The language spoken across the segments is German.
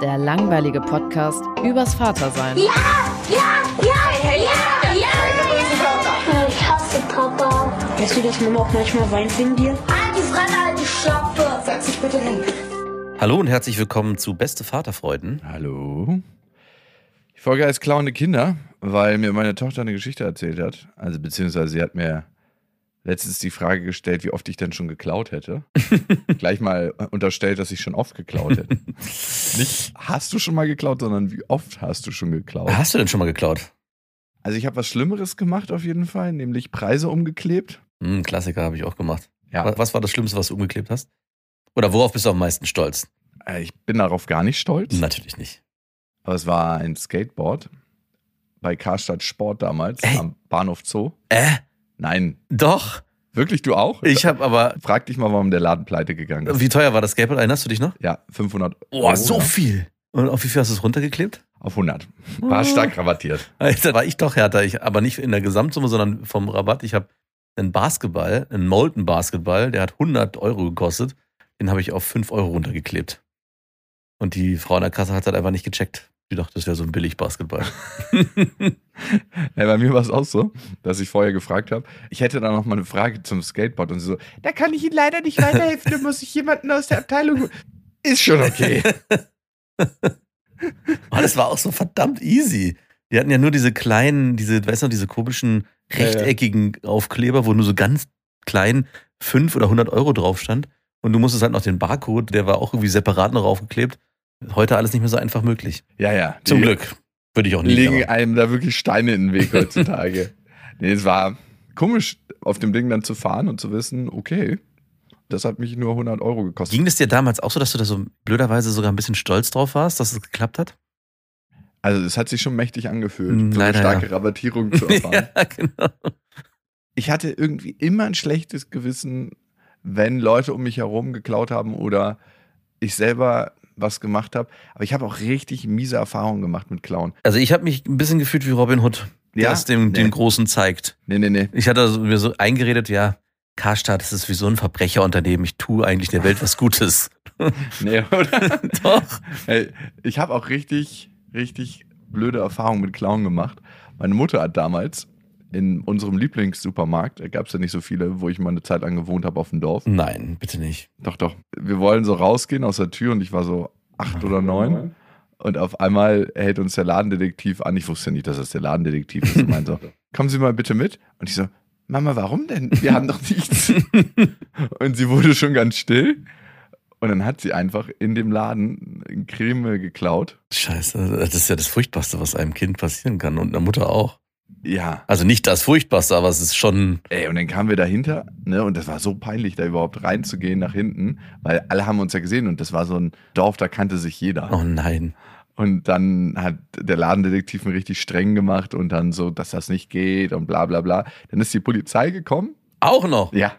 der langweilige Podcast übers Vatersein. Ja, ja, ja, ja, ja. Ich hasse Papa. Weißt du, dass Mama auch manchmal weint wegen dir? Halt die Fresse, halt die Schöpfe. Setz dich bitte hin. Hallo und herzlich willkommen zu Beste Vaterfreuden. Hallo. Die Folge heißt Klauende Kinder, weil mir meine Tochter eine Geschichte erzählt hat. Also beziehungsweise sie hat mir letztens die Frage gestellt, wie oft ich denn schon geklaut hätte. Gleich mal unterstellt, dass ich schon oft geklaut hätte. Nicht hast du schon mal geklaut, sondern wie oft hast du schon geklaut. Hast du denn schon mal geklaut? Also ich habe was Schlimmeres gemacht auf jeden Fall, nämlich Preise umgeklebt. Hm, Klassiker habe ich auch gemacht. Ja. Wa- Was war das Schlimmste, was du umgeklebt hast? Oder worauf bist du am meisten stolz? Äh, Ich bin darauf gar nicht stolz, Natürlich nicht. aber es war ein Skateboard bei Karstadt Sport damals Ey. am Bahnhof Zoo. Äh, Nein, doch. wirklich du auch? Ich habe aber. Frag dich mal, warum der Laden pleite gegangen ist. Wie teuer war das Skateboard? Erinnerst du dich noch? Ja, 500 Oh, Euro, so ja. viel. Und auf wie viel hast du es runtergeklebt? Auf 100. War stark rabattiert. Da war ich doch härter. Ich, aber nicht in der Gesamtsumme, sondern vom Rabatt. Ich habe einen Basketball, einen Molten Basketball, der hat 100 Euro gekostet. Den habe ich auf 5 Euro runtergeklebt. Und die Frau in der Kasse hat halt einfach nicht gecheckt. Die dachte, das wäre so ein billig Basketball. Ja, bei mir war es auch so, dass ich vorher gefragt habe, ich hätte da noch mal eine Frage zum Skateboard und sie so, da kann ich Ihnen leider nicht weiterhelfen, da muss ich jemanden aus der Abteilung. holen." Ist schon okay. Aber das war auch so verdammt easy. Die hatten ja nur diese kleinen, diese, weißt du diese komischen rechteckigen Aufkleber, wo nur so ganz klein 5 oder 100 Euro drauf stand. Und du musstest halt noch den Barcode, der war auch irgendwie separat noch aufgeklebt. Heute alles nicht mehr so einfach möglich. Ja, ja. Zum Glück. Würde ich auch nie. Legen aber- einem da wirklich Steine in den Weg heutzutage. nee, es war komisch, auf dem Ding dann zu fahren und zu wissen, okay, das hat mich nur 100 Euro gekostet. Ging es dir damals auch so, dass du da so blöderweise sogar ein bisschen stolz drauf warst, dass es geklappt hat? Also es hat sich schon mächtig angefühlt, Mm, so eine starke ja. Rabattierung zu erfahren. ja, genau. ich hatte irgendwie immer ein schlechtes Gewissen, wenn Leute um mich herum geklaut haben oder ich selber was gemacht habe. Aber ich habe auch richtig miese Erfahrungen gemacht mit Klauen. Also ich habe mich ein bisschen gefühlt wie Robin Hood, der Ja? es dem, Nee. dem Großen zeigt. Nee, nee, nee. Ich hatte so- mir so eingeredet, ja, Karstadt, das ist wie so ein Verbrecherunternehmen. Ich tue eigentlich der Welt was Gutes. Nee, oder? Doch. Hey, ich habe auch richtig, richtig blöde Erfahrungen mit Klauen gemacht. Meine Mutter hat damals in unserem Lieblingssupermarkt, da gab es ja nicht so viele, wo ich mal eine Zeit lang gewohnt habe auf dem Dorf. Nein, bitte nicht. Doch, doch. Wir wollen so rausgehen aus der Tür und ich war so acht oder neun. Und auf einmal hält uns der Ladendetektiv an. Ich wusste nicht, dass das der Ladendetektiv ist. Und meinte so, kommen Sie mal bitte mit. Und ich so, Mama, warum denn? Wir haben doch nichts. und sie wurde schon ganz still. Und dann hat sie einfach in dem Laden Creme geklaut. Scheiße, das ist ja das Furchtbarste, was einem Kind passieren kann und einer Mutter auch. Ja. Also nicht das Furchtbarste, aber es ist schon. Ey, und dann kamen wir dahinter, ne, und das war so peinlich, da überhaupt reinzugehen nach hinten, weil alle haben uns ja gesehen und das war so ein Dorf, da kannte sich jeder. Oh nein. Und dann hat der Ladendetektiv mir richtig streng gemacht und dann so, dass das nicht geht und bla bla bla. Dann ist die Polizei gekommen. Auch noch. Ja.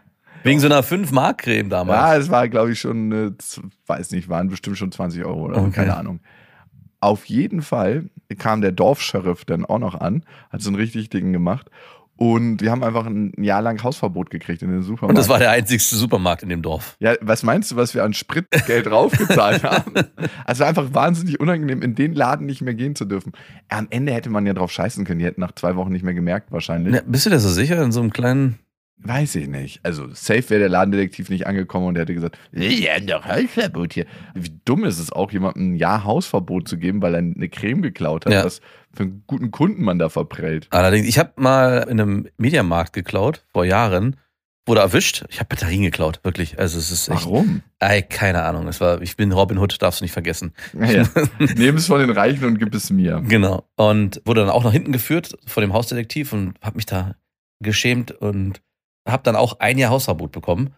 Wegen so einer 5-Mark-Creme damals. Ja, es war, glaube ich, schon, äh, weiß nicht, waren bestimmt schon 20 Euro oder Okay. keine Ahnung. Auf jeden Fall kam der Dorfscheriff dann auch noch an, hat so ein richtig Ding gemacht. Und wir haben einfach ein Jahr lang Hausverbot gekriegt in den Supermarkt. Und das war der einzigste Supermarkt in dem Dorf. Ja, was meinst du, was wir an Spritgeld draufgezahlt haben? Also einfach wahnsinnig unangenehm, in den Laden nicht mehr gehen zu dürfen. Am Ende hätte man ja drauf scheißen können. Die hätten nach zwei Wochen nicht mehr gemerkt, wahrscheinlich. Ja, bist du dir so sicher in so einem kleinen. Weiß ich nicht. Also, safe wäre der Ladendetektiv nicht angekommen und hätte gesagt, wir haben doch Hausverbot hier. Wie dumm ist es auch, jemandem ein Jahr Hausverbot zu geben, weil er eine Creme geklaut hat, Ja. was für einen guten Kunden man da verprellt. Allerdings, ich habe mal in einem Mediamarkt geklaut, vor Jahren, wurde erwischt. Ich habe Batterien geklaut, wirklich. Also es ist echt, Warum? ey, keine Ahnung. Es war, ich bin Robin Hood, darfst du nicht vergessen. Ja. Nehm es von den Reichen und gib es mir. Genau. Und wurde dann auch nach hinten geführt vor dem Hausdetektiv und habe mich da geschämt und habe dann auch ein Jahr Hausverbot bekommen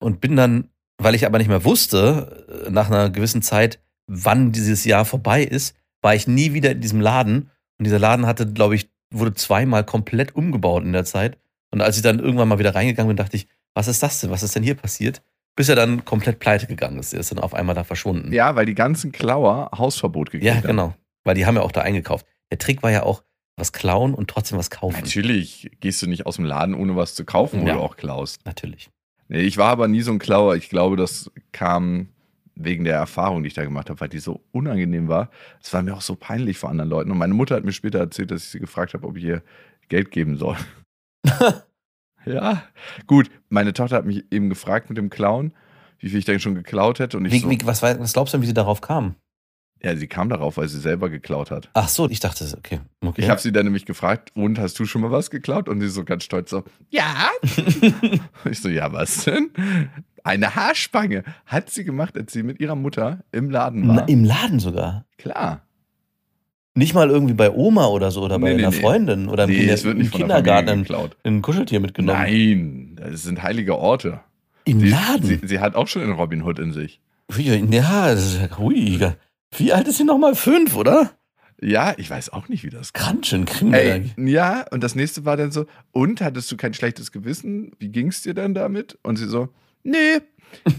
und bin dann, weil ich aber nicht mehr wusste, äh, nach einer gewissen Zeit, wann dieses Jahr vorbei ist, war ich nie wieder in diesem Laden. Und dieser Laden hatte, glaube ich, wurde zweimal komplett umgebaut in der Zeit. Und als ich dann irgendwann mal wieder reingegangen bin, dachte ich, was ist das denn? Was ist denn hier passiert? Bis er dann komplett pleite gegangen ist. Er ist dann auf einmal da verschwunden. Ja, weil die ganzen Klauer Hausverbot gegeben Ja, haben. genau. Weil die haben ja auch da eingekauft. Der Trick war ja auch, was klauen und trotzdem was kaufen. Natürlich gehst du nicht aus dem Laden, ohne was zu kaufen, wo Ja. du auch klaust. Natürlich. Nee, ich war aber nie so ein Klauer. Ich glaube, das kam wegen der Erfahrung, die ich da gemacht habe, weil die so unangenehm war. Es war mir auch so peinlich vor anderen Leuten. Und meine Mutter hat mir später erzählt, dass ich sie gefragt habe, ob ich ihr Geld geben soll. ja, gut. Meine Tochter hat mich eben gefragt mit dem Clown, wie viel ich denn schon geklaut hätte. Und ich Wie, so, wie, was, was glaubst du denn, wie sie darauf kam? Ja, sie kam darauf, weil sie selber geklaut hat. Ach so, ich dachte, okay. okay. Ich habe sie dann nämlich gefragt, und hast du schon mal was geklaut? Und sie so ganz stolz so, ja. ich so, ja, was denn? Eine Haarspange hat sie gemacht, als sie mit ihrer Mutter im Laden war. Na, Im Laden sogar. Klar. Nicht mal irgendwie bei Oma oder so oder bei Nee, nee, einer nee. Freundin oder im, Nee, Kinder- es wird im nicht von der Kindergarten ein, geklaut. ein Kuscheltier mitgenommen. Nein, das sind heilige Orte. Im Sie, Laden? Sie, sie hat auch schon einen Robin Hood in sich. Ja, das ist ja hui. Wie alt ist sie nochmal? Fünf, oder? Ja, ich weiß auch nicht, wie das. Kranchen, kriegen Ey, ja, und das nächste war dann so, und hattest du kein schlechtes Gewissen? Wie ging's dir dann damit? Und sie so, nö,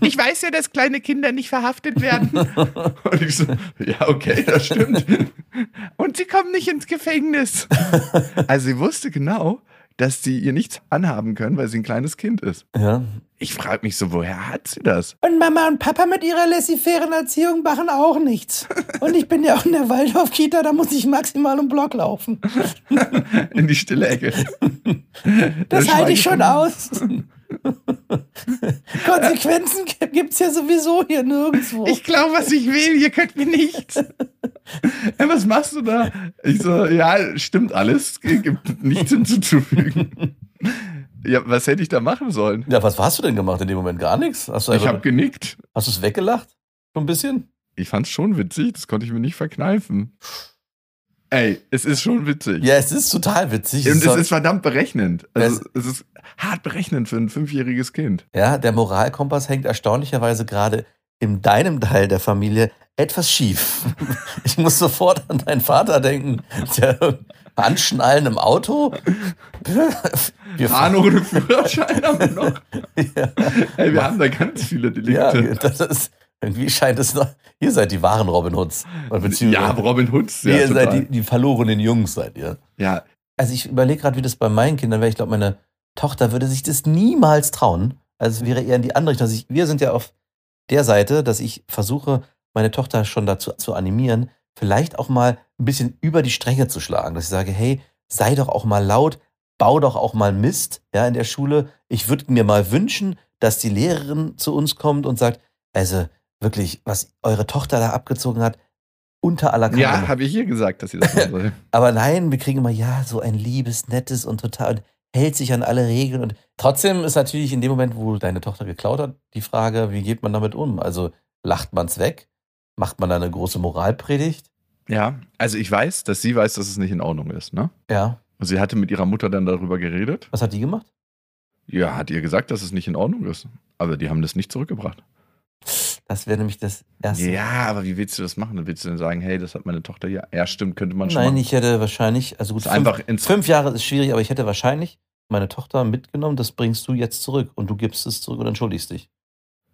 ich weiß ja, dass kleine Kinder nicht verhaftet werden. und ich so, ja, okay, das stimmt. und sie kommen nicht ins Gefängnis. also sie wusste genau, dass sie ihr nichts anhaben können, weil sie ein kleines Kind ist. Ja. Ich frage mich so, woher hat sie das? Und Mama und Papa mit ihrer laissez-faire Erziehung machen auch nichts. Und ich bin ja auch in der Waldorf-Kita, da muss ich maximal im Block laufen. In die stille Ecke. Das Der halte ich schon aus. Konsequenzen gibt es ja sowieso hier nirgendwo. Ich glaube, was ich will, ihr könnt mir nichts. Ey, was machst du da? Ich so, ja, stimmt alles, es gibt nichts hinzuzufügen. Ja, was hätte ich da machen sollen? ja, was hast du denn gemacht in dem Moment? Gar nichts? Hast du Ich habe genickt. hast du es weggelacht? So ein bisschen? Ich fand's schon witzig, das konnte ich mir nicht verkneifen. Ey, es ist schon witzig. Ja, es ist total witzig. Und Es es ist ist verdammt berechnend. Also, Es- es ist hart berechnend für ein fünfjähriges Kind. Ja, der Moralkompass hängt erstaunlicherweise gerade in deinem Teil der Familie etwas schief. Ich muss sofort an deinen Vater denken, der Anschnallen im Auto. Wir Fahren ohne Führerschein haben wir noch. Ja, Ey, wir haben da ganz viele ja, Delikte. das ist, irgendwie scheint es noch, ihr seid die wahren Robin Hoods. Ja, Robin Hoods. Ja, ihr seid total. die, die verlorenen Jungs, seid ihr. ja, Also ich überlege gerade, wie das bei meinen Kindern wäre. Ich glaube, meine Tochter würde sich das niemals trauen. Also es wäre eher in die andere Richtung. Also ich, wir sind ja auf der Seite, dass ich versuche, meine Tochter schon dazu zu animieren, vielleicht auch mal ein bisschen über die Stränge zu schlagen. Dass ich sage, hey, sei doch auch mal laut, bau doch auch mal Mist ja, in der Schule. Ich würde mir mal wünschen, dass die Lehrerin zu uns kommt und sagt, also wirklich, was eure Tochter da abgezogen hat, unter aller Kanone. ja habe ich hier gesagt, dass sie das machen soll. Aber nein, wir kriegen immer, ja, so ein liebes, nettes und total und hält sich an alle Regeln. Und trotzdem ist natürlich in dem Moment, wo deine Tochter geklaut hat, die Frage, wie geht man damit um? Also lacht man es weg? Macht man da eine große Moralpredigt? Ja, also ich weiß, dass sie weiß, dass es nicht in Ordnung ist, ne? Ja. Und sie hatte mit ihrer Mutter dann darüber geredet. Was hat die gemacht? Ja, hat ihr gesagt, dass es nicht in Ordnung ist. Aber die haben das nicht zurückgebracht. Das wäre nämlich das erste. Ja, aber wie willst du das machen? Willst du denn sagen, hey, das hat meine Tochter hier? Ja, stimmt, könnte man schon Nein, machen. ich hätte wahrscheinlich, also gut, Das fünf, einfach fünf Jahre ist schwierig, aber ich hätte wahrscheinlich meine Tochter mitgenommen, das bringst du jetzt zurück und du gibst es zurück und entschuldigst dich.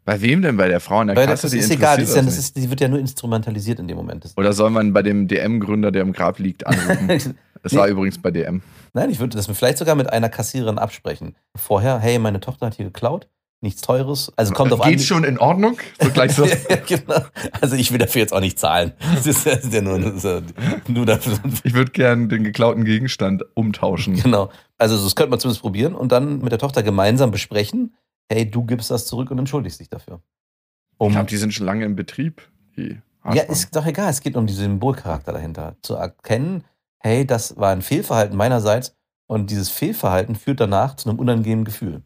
Bei wem denn? Bei der Frau an der Weil Kasse? das ist egal, das das das ist, die wird ja nur instrumentalisiert in dem Moment. Das, Oder soll man bei dem DM-Gründer, der im Grab liegt, anrufen? Es war übrigens bei DM. Nein, ich würde das vielleicht sogar mit einer Kassiererin absprechen. Vorher, hey, meine Tochter hat hier geklaut. Nichts Teures. Also kommt auf Geht an. schon in Ordnung? So gleich so. Genau. Also ich will dafür jetzt auch nicht zahlen. Das ist, das ist ja nur, ist ja nur dafür. Ich würde gern den geklauten Gegenstand umtauschen. Genau. Also das könnte man zumindest probieren und dann mit der Tochter gemeinsam besprechen. Hey, du gibst das zurück und entschuldigst dich dafür. Ich Um, glaube, die sind schon lange im Betrieb. Ja, ist doch egal. Es geht um diesen Symbolcharakter dahinter. Zu erkennen, hey, das war ein Fehlverhalten meinerseits und dieses Fehlverhalten führt danach zu einem unangenehmen Gefühl.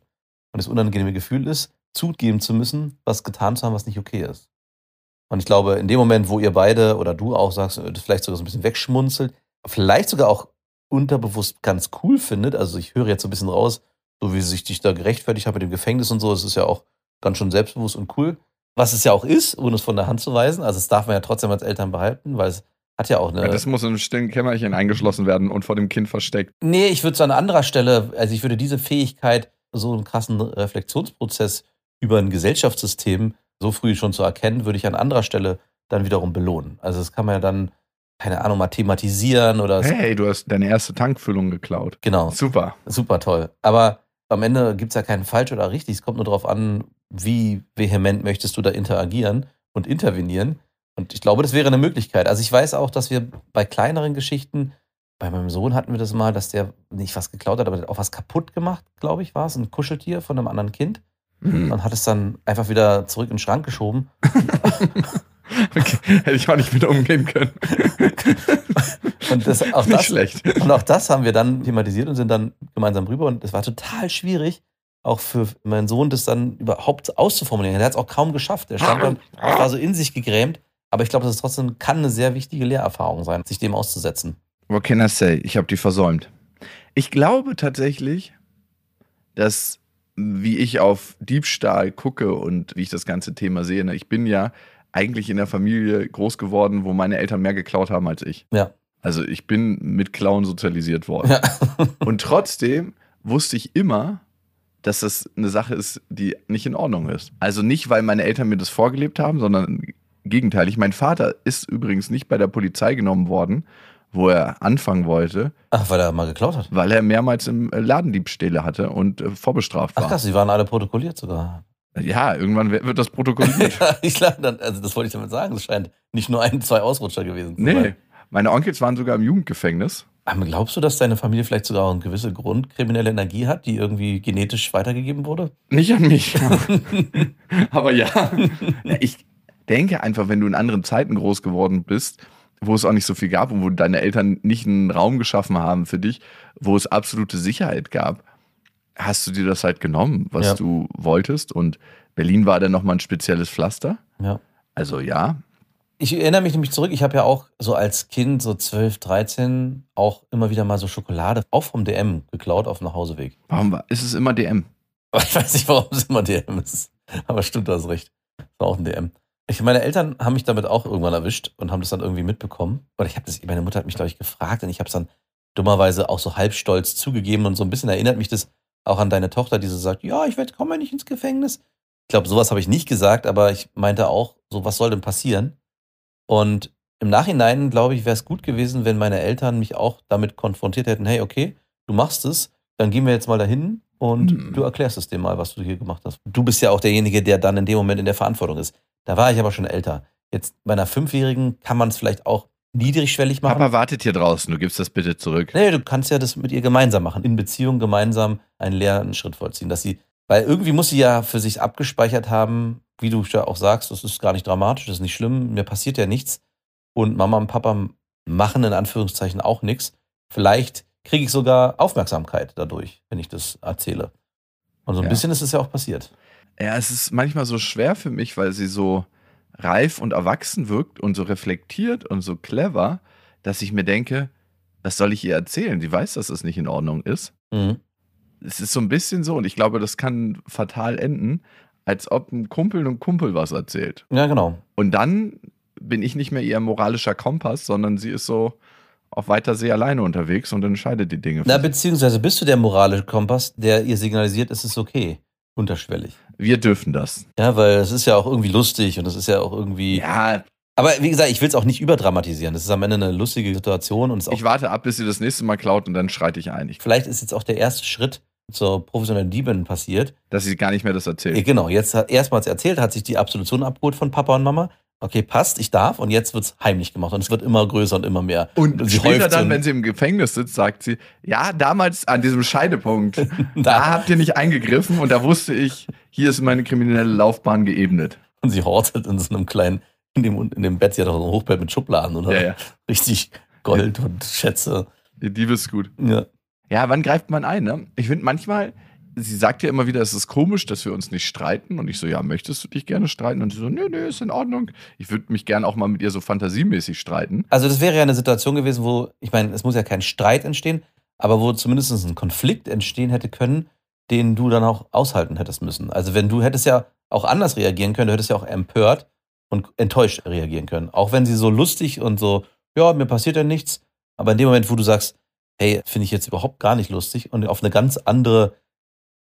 Und das unangenehme Gefühl ist, zugeben zu müssen, was getan zu haben, was nicht okay ist. Und ich glaube, in dem Moment, wo ihr beide oder du auch sagst, äh, das vielleicht sogar so ein bisschen wegschmunzelt, vielleicht sogar auch unterbewusst ganz cool findet, also ich höre jetzt so ein bisschen raus, so wie sich dich da gerechtfertigt hat mit dem Gefängnis und so, das ist ja auch ganz schön selbstbewusst und cool. Was es ja auch ist, ohne es von der Hand zu weisen. Also, das darf man ja trotzdem als Eltern behalten, weil es hat ja auch eine. Ja, das muss in einem stillen Kämmerchen eingeschlossen werden und vor dem Kind versteckt. Nee, ich würde es an anderer Stelle, also ich würde diese Fähigkeit, so einen krassen Reflexionsprozess über ein Gesellschaftssystem so früh schon zu erkennen, würde ich an anderer Stelle dann wiederum belohnen. Also das kann man ja dann, keine Ahnung, mal thematisieren oder. Hey, du hast deine erste Tankfüllung geklaut. Genau, Super. super toll. Aber am Ende gibt es ja keinen falsch oder richtig. Es kommt nur darauf an, wie vehement möchtest du da interagieren und intervenieren. Und ich glaube, das wäre eine Möglichkeit. Also ich weiß auch, dass wir bei kleineren Geschichten, bei meinem Sohn hatten wir das mal, dass der nicht was geklaut hat, aber der hat auch was kaputt gemacht, glaube ich, war es, ein Kuscheltier von einem anderen Kind. Hm. Und hat es dann einfach wieder zurück in den Schrank geschoben. Okay. Hätte ich auch nicht mit umgehen können. Und das, auch Nicht das, schlecht. Und auch das haben wir dann thematisiert und sind dann gemeinsam rüber. Und es war total schwierig, auch für meinen Sohn, das dann überhaupt auszuformulieren. Der hat es auch kaum geschafft. Der stand dann, war so in sich gegrämt. Aber ich glaube, das ist trotzdem kann eine sehr wichtige Lehrerfahrung sein, sich dem auszusetzen. What can I say? Ich habe die versäumt. Ich glaube tatsächlich, dass wie ich auf Diebstahl gucke und wie ich das ganze Thema sehe, ne, ich bin ja eigentlich in der Familie groß geworden, wo meine Eltern mehr geklaut haben als ich. Ja. Also ich bin mit Klauen sozialisiert worden. Ja. Und trotzdem wusste ich immer, dass das eine Sache ist, die nicht in Ordnung ist. Also nicht, weil meine Eltern mir das vorgelebt haben, sondern gegenteilig. Mein Vater ist übrigens nicht bei der Polizei genommen worden, wo er anfangen wollte, Ach, weil er mal geklaut hat. weil er mehrmals im äh, Ladendiebstähle hatte und äh, vorbestraft Ach war. krass, die waren alle protokolliert sogar. Ja, irgendwann wird das protokolliert. Ja, ich dann, also das wollte ich damit sagen. Es scheint nicht nur ein, zwei Ausrutscher gewesen zu nee, sein. meine Onkels waren sogar im Jugendgefängnis. Aber glaubst du, dass deine Familie vielleicht sogar eine gewisse grundkriminelle Energie hat, die irgendwie genetisch weitergegeben wurde? Nicht an mich. Aber. Ja, Ich denke einfach, wenn du in anderen Zeiten groß geworden bist, wo es auch nicht so viel gab und wo deine Eltern nicht einen Raum geschaffen haben für dich, wo es absolute Sicherheit gab, hast du dir das halt genommen, was Ja. du wolltest. Und Berlin war dann nochmal ein spezielles Pflaster. Ja. Also ja, Ich erinnere mich nämlich zurück, ich habe ja auch so als Kind, so 12, 13, auch immer wieder mal so Schokolade, auch vom DM geklaut auf dem Nachhauseweg. warum war, ist es immer DM? Ich weiß nicht, warum es immer DM ist. Aber stimmt, du hast recht. Es war auch ein DM. Ich, meine Eltern haben mich damit auch irgendwann erwischt und haben das dann irgendwie mitbekommen. Oder ich habe das, meine Mutter hat mich, glaube ich, gefragt und ich habe es dann dummerweise auch so halb stolz zugegeben und so ein bisschen erinnert mich das auch an deine Tochter, die so sagt, ja, ich werde komme nicht ins Gefängnis. Ich glaube, sowas habe ich nicht gesagt, aber ich meinte auch, so was soll denn passieren? Und im Nachhinein, glaube ich, wäre es gut gewesen, wenn meine Eltern mich auch damit konfrontiert hätten, hey, okay, du machst es, dann gehen wir jetzt mal dahin und Hm. du erklärst es dem mal, was du hier gemacht hast. Du bist ja auch derjenige, der dann in dem Moment in der Verantwortung ist. Da war ich aber schon älter. Jetzt bei einer Fünfjährigen kann man es vielleicht auch niedrigschwellig machen. Papa wartet hier draußen, du gibst das bitte zurück. Nee, du kannst ja das mit ihr gemeinsam machen. In Beziehung gemeinsam einen leeren Schritt vollziehen. Dass sie, weil irgendwie muss sie ja für sich abgespeichert haben, wie du ja auch sagst, das ist gar nicht dramatisch, das ist nicht schlimm, mir passiert ja nichts. Und Mama und Papa machen in Anführungszeichen auch nichts. Vielleicht kriege ich sogar Aufmerksamkeit dadurch, wenn ich das erzähle. Und so ein Ja. bisschen ist es ja auch passiert. Ja, es ist manchmal so schwer für mich, weil sie so reif und erwachsen wirkt und so reflektiert und so clever, dass ich mir denke, was soll ich ihr erzählen? Sie weiß, dass es nicht in Ordnung ist. Mhm. Es ist so ein bisschen so und ich glaube, das kann fatal enden, als ob ein Kumpel einem Kumpel was erzählt. Ja, genau. Und dann bin ich nicht mehr ihr moralischer Kompass, sondern sie ist so auf weiter See alleine unterwegs und entscheidet die Dinge. für Na, beziehungsweise bist du der moralische Kompass, der ihr signalisiert, es ist okay. Unterschwellig. Wir dürfen das. Ja, weil es ist ja auch irgendwie lustig und es ist ja auch irgendwie. Ja, Aber wie gesagt, ich will es auch nicht überdramatisieren. Das ist am Ende eine lustige Situation und ist auch, ich warte ab, bis sie das nächste Mal klaut und dann schreite ich ein. Ich, vielleicht ist jetzt auch der erste Schritt, zur professionellen Diebin passiert. Dass sie gar nicht mehr das erzählt. Genau, jetzt hat erstmals erzählt, hat sich die Absolution abgeholt von Papa und Mama. Okay, passt, ich darf. Und jetzt wird's heimlich gemacht und es wird immer größer und immer mehr. Und sie später dann, wenn sie im Gefängnis sitzt, sagt sie, ja, damals an diesem Scheidepunkt, da habt ihr nicht eingegriffen und da wusste ich, hier ist meine kriminelle Laufbahn geebnet. Und sie hortet in so einem kleinen, in dem, in dem Bett, sie hat auch so ein Hochbett mit Schubladen oder Ja, ja. richtig Gold und Schätze. Die ist gut. Ja. Ja, wann greift man ein, ne? Ich finde manchmal, sie sagt ja immer wieder, es ist komisch, dass wir uns nicht streiten. Und ich so, ja, möchtest du dich gerne streiten? Und sie so, nö, nö, ist in Ordnung. Ich würde mich gerne auch mal mit ihr so fantasiemäßig streiten. Also das wäre ja eine Situation gewesen, wo, ich meine, es muss ja kein Streit entstehen, aber wo zumindest ein Konflikt entstehen hätte können, den du dann auch aushalten hättest müssen. Also wenn du hättest ja auch anders reagieren können, du hättest ja auch empört und enttäuscht reagieren können. Auch wenn sie so lustig und so, ja, mir passiert ja nichts, aber in dem Moment, wo du sagst, hey, finde ich jetzt überhaupt gar nicht lustig und auf eine ganz andere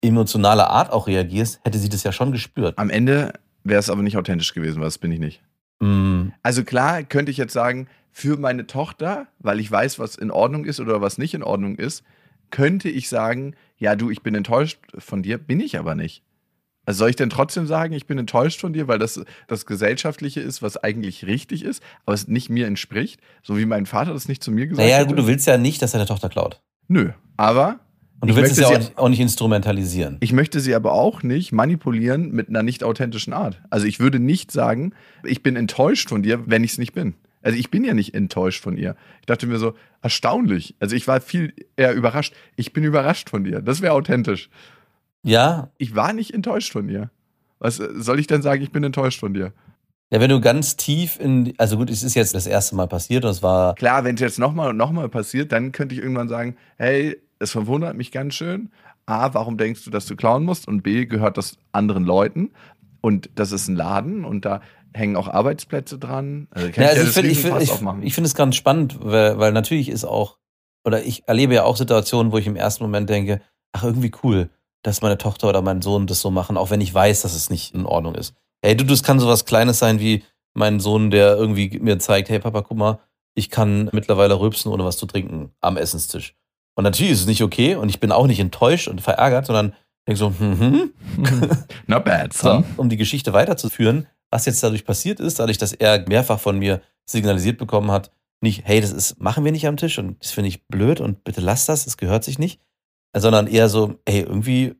emotionale Art auch reagierst, hätte sie das ja schon gespürt. Am Ende wäre es aber nicht authentisch gewesen, weil das bin ich nicht. Mm, Also klar könnte ich jetzt sagen, für meine Tochter, weil ich weiß, was in Ordnung ist oder was nicht in Ordnung ist, könnte ich sagen, ja du, ich bin enttäuscht von dir, bin ich aber nicht. Also soll ich denn trotzdem sagen, ich bin enttäuscht von dir, weil das das Gesellschaftliche ist, was eigentlich richtig ist, aber es nicht mir entspricht, so wie mein Vater das nicht zu mir gesagt Naja, hat? gut, du willst ja nicht, dass deine Tochter klaut. Nö, aber Und du Ich willst es ja auch auch nicht instrumentalisieren. ich möchte sie aber auch nicht manipulieren mit einer nicht authentischen Art. Also ich würde nicht sagen, ich bin enttäuscht von dir, wenn ich es nicht bin. Also ich bin ja nicht enttäuscht von ihr. Ich dachte mir so, erstaunlich. Also ich war viel eher überrascht. Ich bin überrascht von dir. Das wäre authentisch. Ja, Ich war nicht enttäuscht von ihr. Was soll ich denn sagen, ich bin enttäuscht von dir? Ja, wenn du ganz tief in, also gut, es ist jetzt das erste Mal passiert und es war, Klar, wenn es jetzt nochmal und nochmal passiert, dann könnte ich irgendwann sagen, hey, es verwundert mich ganz schön. A, warum denkst du, dass du klauen musst? Und B, gehört das anderen Leuten. Und das ist ein Laden und da hängen auch Arbeitsplätze dran. Also ja, ich also ich finde, ich ich finde es ganz spannend, weil, weil natürlich ist auch, oder ich erlebe ja auch Situationen, wo ich im ersten Moment denke, ach, irgendwie cool, dass meine Tochter oder mein Sohn das so machen, auch wenn ich weiß, dass es nicht in Ordnung ist. Hey, du, das kann sowas Kleines sein wie mein Sohn, der irgendwie mir zeigt, hey Papa, guck mal, ich kann mittlerweile rülpsen, ohne was zu trinken am Essenstisch. Und natürlich ist es nicht okay und ich bin auch nicht enttäuscht und verärgert, sondern denke so, hm, hm, Not bad, so, son. um die Geschichte weiterzuführen, was jetzt dadurch passiert ist, dadurch, dass er mehrfach von mir signalisiert bekommen hat, nicht, hey, das ist, machen wir nicht am Tisch und das finde ich blöd und bitte lass das, das gehört sich nicht, sondern eher so, hey, irgendwie,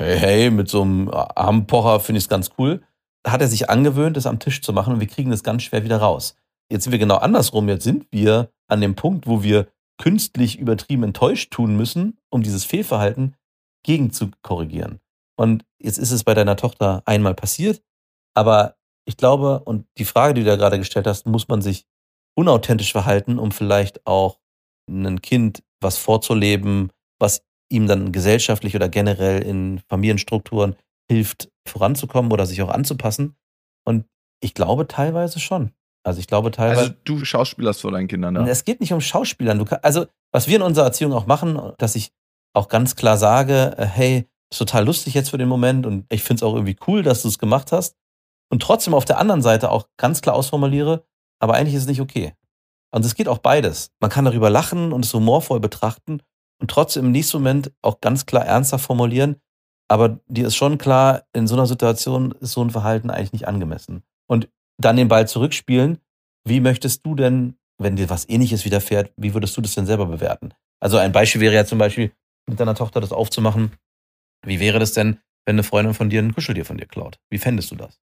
hey, hey, mit so einem Armpocher finde ich es ganz cool. Hat er sich angewöhnt, das am Tisch zu machen und wir kriegen das ganz schwer wieder raus. Jetzt sind wir genau andersrum, jetzt sind wir an dem Punkt, wo wir künstlich übertrieben enttäuscht tun müssen, um dieses Fehlverhalten gegen zu korrigieren. Und jetzt ist es bei deiner Tochter einmal passiert, aber ich glaube, und die Frage, die du da gerade gestellt hast, muss man sich unauthentisch verhalten, um vielleicht auch einem Kind was vorzuleben, was ihm dann gesellschaftlich oder generell in Familienstrukturen hilft, voranzukommen oder sich auch anzupassen. Und ich glaube teilweise schon. Also ich glaube teilweise. Also du schauspielerst vor deinen Kindern, ne? Es geht nicht um Schauspielern. Du kann, also, was wir in unserer Erziehung auch machen, dass ich auch ganz klar sage, äh, hey, ist total lustig jetzt für den Moment und ich finde es auch irgendwie cool, dass du es gemacht hast. Und trotzdem auf der anderen Seite auch ganz klar ausformuliere, aber eigentlich ist es nicht okay. Und es geht auch beides. Man kann darüber lachen und es humorvoll betrachten und trotzdem im nächsten Moment auch ganz klar ernsthaft formulieren, aber dir ist schon klar, in so einer Situation ist so ein Verhalten eigentlich nicht angemessen. Und dann den Ball zurückspielen, wie möchtest du denn, wenn dir was ähnliches widerfährt, wie würdest du das denn selber bewerten? Also ein Beispiel wäre ja zum Beispiel, mit deiner Tochter das aufzumachen. Wie wäre das denn, wenn eine Freundin von dir ein Kuscheltier von dir klaut? Wie fändest du das?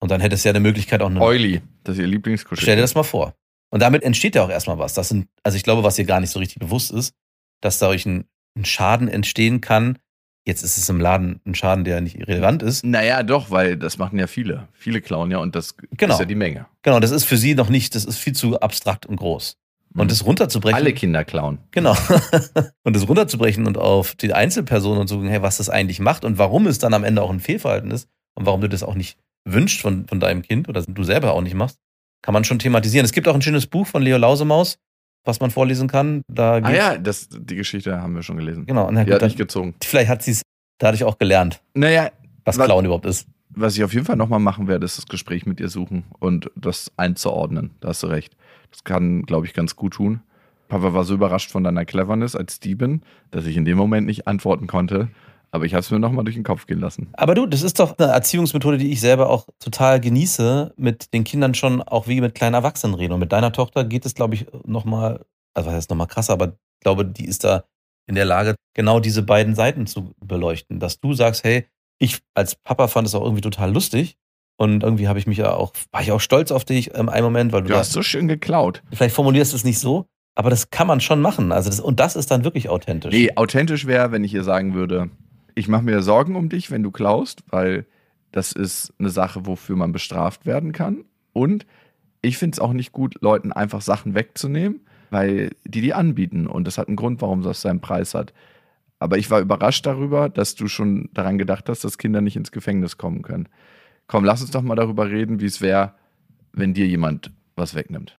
Und dann hättest du ja eine Möglichkeit auch eine. Euli, das ist ihr Lieblingskuschel. Stell dir das mal vor. Und damit entsteht ja auch erstmal was. Das sind, also ich glaube, was dir gar nicht so richtig bewusst ist, dass dadurch ein, ein Schaden entstehen kann. Jetzt ist es im Laden ein Schaden, der nicht relevant ist. Naja, doch, weil das machen ja viele. Viele klauen ja und das Genau. ist ja die Menge. Genau, das ist für sie noch nicht, das ist viel zu abstrakt und groß. Und das runterzubrechen. Alle Kinder klauen. Genau. und das runterzubrechen und auf die Einzelperson und zu gucken, hey, was das eigentlich macht und warum es dann am Ende auch ein Fehlverhalten ist und warum du das auch nicht wünschst von, von deinem Kind oder du selber auch nicht machst, kann man schon thematisieren. Es gibt auch ein schönes Buch von Leo Lausemaus, was man vorlesen kann. Da Ah ja, das, die Geschichte haben wir schon gelesen. Genau. Und na Die gut, hat dann, mich gezogen. vielleicht hat sie es dadurch auch gelernt, Naja, was Was- Klauen überhaupt ist. was ich auf jeden Fall nochmal machen werde, ist das Gespräch mit ihr suchen und das einzuordnen. Da hast du recht. Das kann, glaube ich, ganz gut tun. Papa war so überrascht von deiner Cleverness als Diebin, dass ich in dem Moment nicht antworten konnte. Aber ich habe es mir nochmal durch den Kopf gehen lassen. Aber du, das ist doch eine Erziehungsmethode, die ich selber auch total genieße, mit den Kindern schon auch wie mit kleinen Erwachsenen reden. Und mit deiner Tochter geht es, glaube ich, nochmal, also was heißt nochmal krasser, aber ich glaube, die ist da in der Lage, genau diese beiden Seiten zu beleuchten. Dass du sagst, hey, ich als Papa fand es auch irgendwie total lustig. Und irgendwie habe ich mich ja auch, war ich auch stolz auf dich im einen Moment, weil du, Du da- hast so schön geklaut. vielleicht formulierst du es nicht so, aber das kann man schon machen. Also das, und das ist dann wirklich authentisch. Nee, authentisch wäre, wenn ich ihr sagen würde, ich mache mir Sorgen um dich, wenn du klaust, weil das ist eine Sache, wofür man bestraft werden kann. Und ich finde es auch nicht gut, Leuten einfach Sachen wegzunehmen, weil die die anbieten. Und das hat einen Grund, warum das seinen Preis hat. Aber ich war überrascht darüber, dass du schon daran gedacht hast, dass Kinder nicht ins Gefängnis kommen können. Komm, lass uns doch mal darüber reden, wie es wäre, wenn dir jemand was wegnimmt.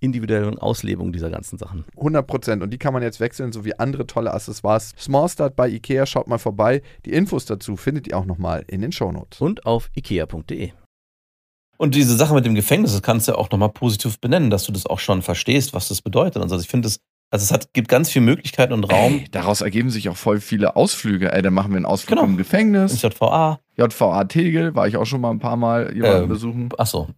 individuellen Auslebung dieser ganzen Sachen. 100 Prozent. Und die kann man jetzt wechseln, sowie andere tolle Accessoires. Small Start bei Ikea, schaut mal vorbei. Die Infos dazu findet ihr auch nochmal in den Shownotes. Und auf ikea.de. Und diese Sache mit dem Gefängnis, das kannst du ja auch nochmal positiv benennen, dass du das auch schon verstehst, was das bedeutet. Also ich finde es, also es hat, gibt ganz viele Möglichkeiten und Raum. Ey, daraus ergeben sich auch voll viele Ausflüge. Ey, dann machen wir einen Ausflug Genau. im Gefängnis. ins JVA. JVA Tegel war ich auch schon mal ein paar Mal jemanden Ähm, besuchen. Achso,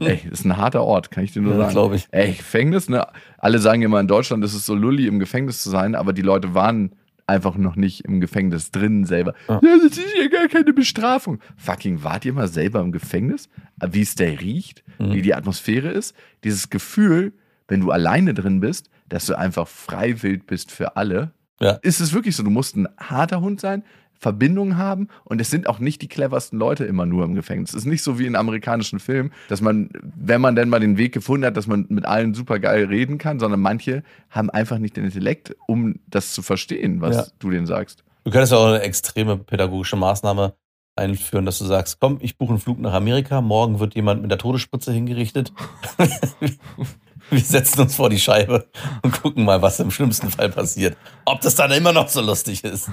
Ey, ist ein harter Ort, kann ich dir nur ja, sagen. glaube ich. Ey, Gefängnis, ne? Alle sagen immer in Deutschland, ist es so lulli, im Gefängnis zu sein, aber die Leute waren einfach noch nicht im Gefängnis drin selber. Ja. Ja. das ist ja gar keine Bestrafung. Fucking, wart ihr mal selber im Gefängnis? Wie es der riecht, Mhm. wie die Atmosphäre ist? Dieses Gefühl, wenn du alleine drin bist, dass du einfach frei wild bist für alle. Ja. Ist es wirklich so? Du musst ein harter Hund sein, Verbindungen haben und es sind auch nicht die cleversten Leute immer nur im Gefängnis. Es ist nicht so wie in amerikanischen Filmen, dass man, wenn man denn mal den Weg gefunden hat, dass man mit allen super geil reden kann, sondern manche haben einfach nicht den Intellekt, um das zu verstehen, was Ja. du denen sagst. Du könntest ja auch eine extreme pädagogische Maßnahme einführen, dass du sagst, komm, ich buche einen Flug nach Amerika, morgen wird jemand mit der Todesspritze hingerichtet. Wir setzen uns vor die Scheibe und gucken mal, was im schlimmsten Fall passiert. Ob das dann immer noch so lustig ist.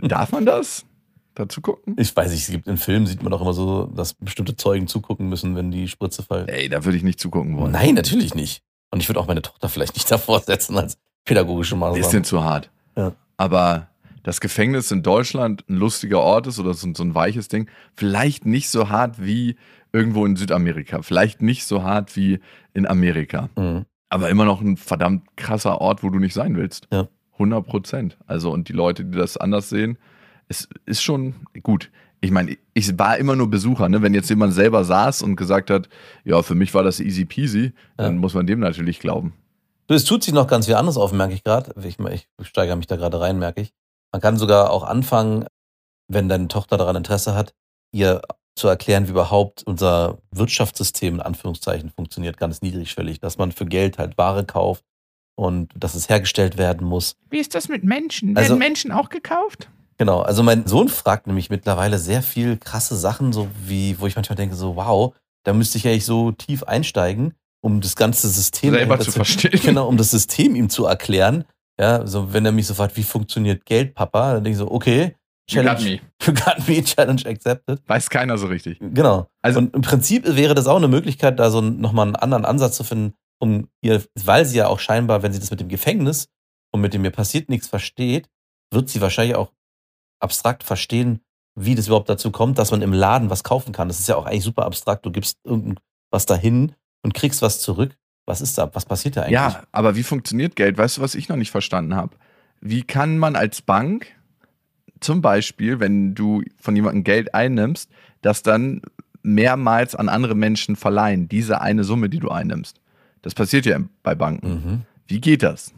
Darf man das dazu gucken? Ich weiß nicht, es gibt in Filmen, sieht man doch immer so, dass bestimmte Zeugen zugucken müssen, wenn die Spritze fällt. Ey, da würde ich nicht zugucken wollen. Nein, natürlich nicht. Und ich würde auch meine Tochter vielleicht nicht davor setzen als pädagogische Maßnahme. Bisschen zu hart. Ja. Aber das Gefängnis in Deutschland ein lustiger Ort ist oder so, so ein weiches Ding, vielleicht nicht so hart wie irgendwo in Südamerika, vielleicht nicht so hart wie in Amerika, Mhm. aber immer noch ein verdammt krasser Ort, wo du nicht sein willst. Ja. 100 Prozent. Also und die Leute, die das anders sehen, es ist schon gut. Ich meine, ich war immer nur Besucher, ne? Wenn jetzt jemand selber saß und gesagt hat, ja, für mich war das easy peasy, dann Ja. muss man dem natürlich glauben. Du, es tut sich noch ganz viel anderes auf, merke ich gerade. Ich, ich steigere mich da gerade rein, merke ich. Man kann sogar auch anfangen, wenn deine Tochter daran Interesse hat, ihr zu erklären, wie überhaupt unser Wirtschaftssystem in Anführungszeichen funktioniert, ganz niedrigschwellig, dass man für Geld halt Ware kauft und dass es hergestellt werden muss. Wie ist das mit Menschen? Also- Werden Menschen auch gekauft? Genau, also mein Sohn fragt nämlich mittlerweile sehr viel krasse Sachen, so wie, wo ich manchmal denke, so, wow, da müsste ich ja nicht so tief einsteigen, um das ganze System Selber zu verstehen. Genau, um das System ihm zu erklären. Ja, so wenn er mich so fragt, wie funktioniert Geld, Papa, dann denke ich so, okay, You got Challenge, you got me, Challenge accepted. Weiß keiner so richtig. Genau. Also- und im Prinzip wäre das auch eine Möglichkeit, da so nochmal einen anderen Ansatz zu finden, um ihr, weil sie ja auch scheinbar, wenn sie das mit dem Gefängnis und mit dem mir passiert nichts versteht, wird sie wahrscheinlich auch abstrakt verstehen, wie das überhaupt dazu kommt, dass man im Laden was kaufen kann. Das ist ja auch eigentlich super abstrakt. Du gibst irgendwas dahin und kriegst was zurück. Was ist da? Was passiert da eigentlich? Ja, aber wie funktioniert Geld? Weißt du, was ich noch nicht verstanden habe? Wie kann man als Bank zum Beispiel, wenn du von jemandem Geld einnimmst, das dann mehrmals an andere Menschen verleihen, diese eine Summe, die du einnimmst? Das passiert ja bei Banken. Mhm. Wie geht das?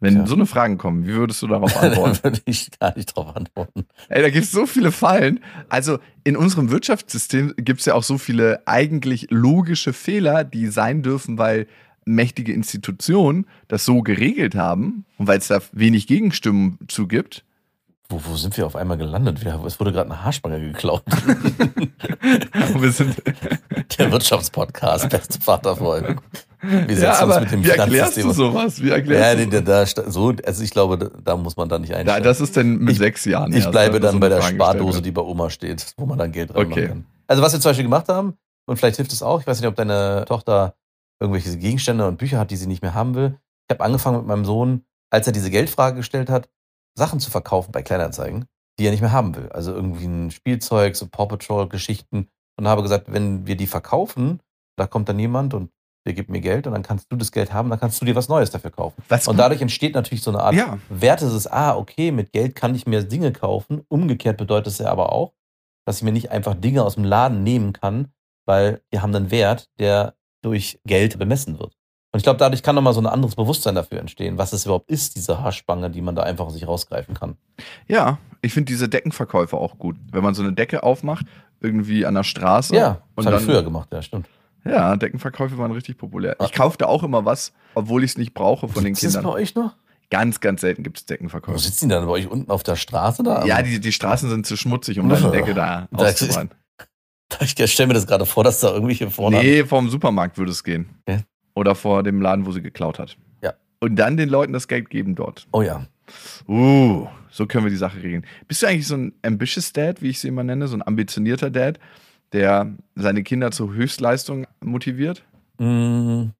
Wenn Tja. so eine Fragen kommen, wie würdest du darauf antworten? da würde ich gar nicht drauf antworten. Ey, da gibt es so viele Fallen. Also in unserem Wirtschaftssystem gibt es ja auch so viele eigentlich logische Fehler, die sein dürfen, weil mächtige Institutionen das so geregelt haben und weil es da wenig Gegenstimmen zu gibt. Wo, wo sind wir auf einmal gelandet? Wir- Es wurde gerade eine Haarspange geklaut. Wir sind, Der Wirtschaftspodcast, beste Vaterfolge. Wir setzen ja, uns mit dem wie erklärst du sowas? Wie Ja, erklärst nee, du da, da, so, also ich glaube, da, da muss man da nicht einsteigen. Das ist denn mit Ich- sechs Jahren. ich erst, bleibe dass dann so bei der Frage Spardose, die bei Oma steht, wo man dann Geld reinmachen Okay. kann. Also was wir zum Beispiel gemacht haben, und vielleicht hilft es auch, ich weiß nicht, ob deine Tochter irgendwelche Gegenstände und Bücher hat, die sie nicht mehr haben will. Ich habe angefangen mit meinem Sohn, als er diese Geldfrage gestellt hat, Sachen zu verkaufen bei Kleinanzeigen, die er nicht mehr haben will. Also irgendwie ein Spielzeug, so Paw Patrol Geschichten. Und habe gesagt, wenn wir die verkaufen, da kommt dann jemand und der gibt mir Geld und dann kannst du das Geld haben, dann kannst du dir was Neues dafür kaufen. Was Und dadurch entsteht natürlich so eine Art Ja. Wert. Es ist, ah, okay, mit Geld kann ich mir Dinge kaufen. Umgekehrt bedeutet es ja aber auch, dass ich mir nicht einfach Dinge aus dem Laden nehmen kann, weil die haben einen Wert, der durch Geld bemessen wird. Und ich glaube, dadurch kann nochmal so ein anderes Bewusstsein dafür entstehen, was es überhaupt ist, diese Haarspange, die man da einfach sich rausgreifen kann. Ja, ich finde diese Deckenverkäufe auch gut. Wenn man so eine Decke aufmacht, irgendwie an der Straße. Ja, das habe ich früher gemacht, ja, stimmt. Ja, Deckenverkäufe waren richtig populär. Ich kaufte auch immer was, obwohl ich es nicht brauche von den Gibt's das bei Kindern. euch noch? Ganz, ganz selten gibt es Wo Deckenverkäufe. sitzen die dann bei euch unten auf der Straße da? Ja, die, die Straßen sind zu schmutzig, um deine Decke da auszuräumen. ich stelle mir das gerade vor, dass da irgendwelche vorne. Nee, vorm Supermarkt würde es gehen. Okay. Oder vor dem Laden, wo sie geklaut hat. Ja. Und dann den Leuten das Geld geben dort. Oh ja. Uh, so können wir die Sache regeln. Bist du eigentlich so ein ambitious Dad, wie ich sie immer nenne, so ein ambitionierter Dad, der seine Kinder zur Höchstleistung motiviert? Mm,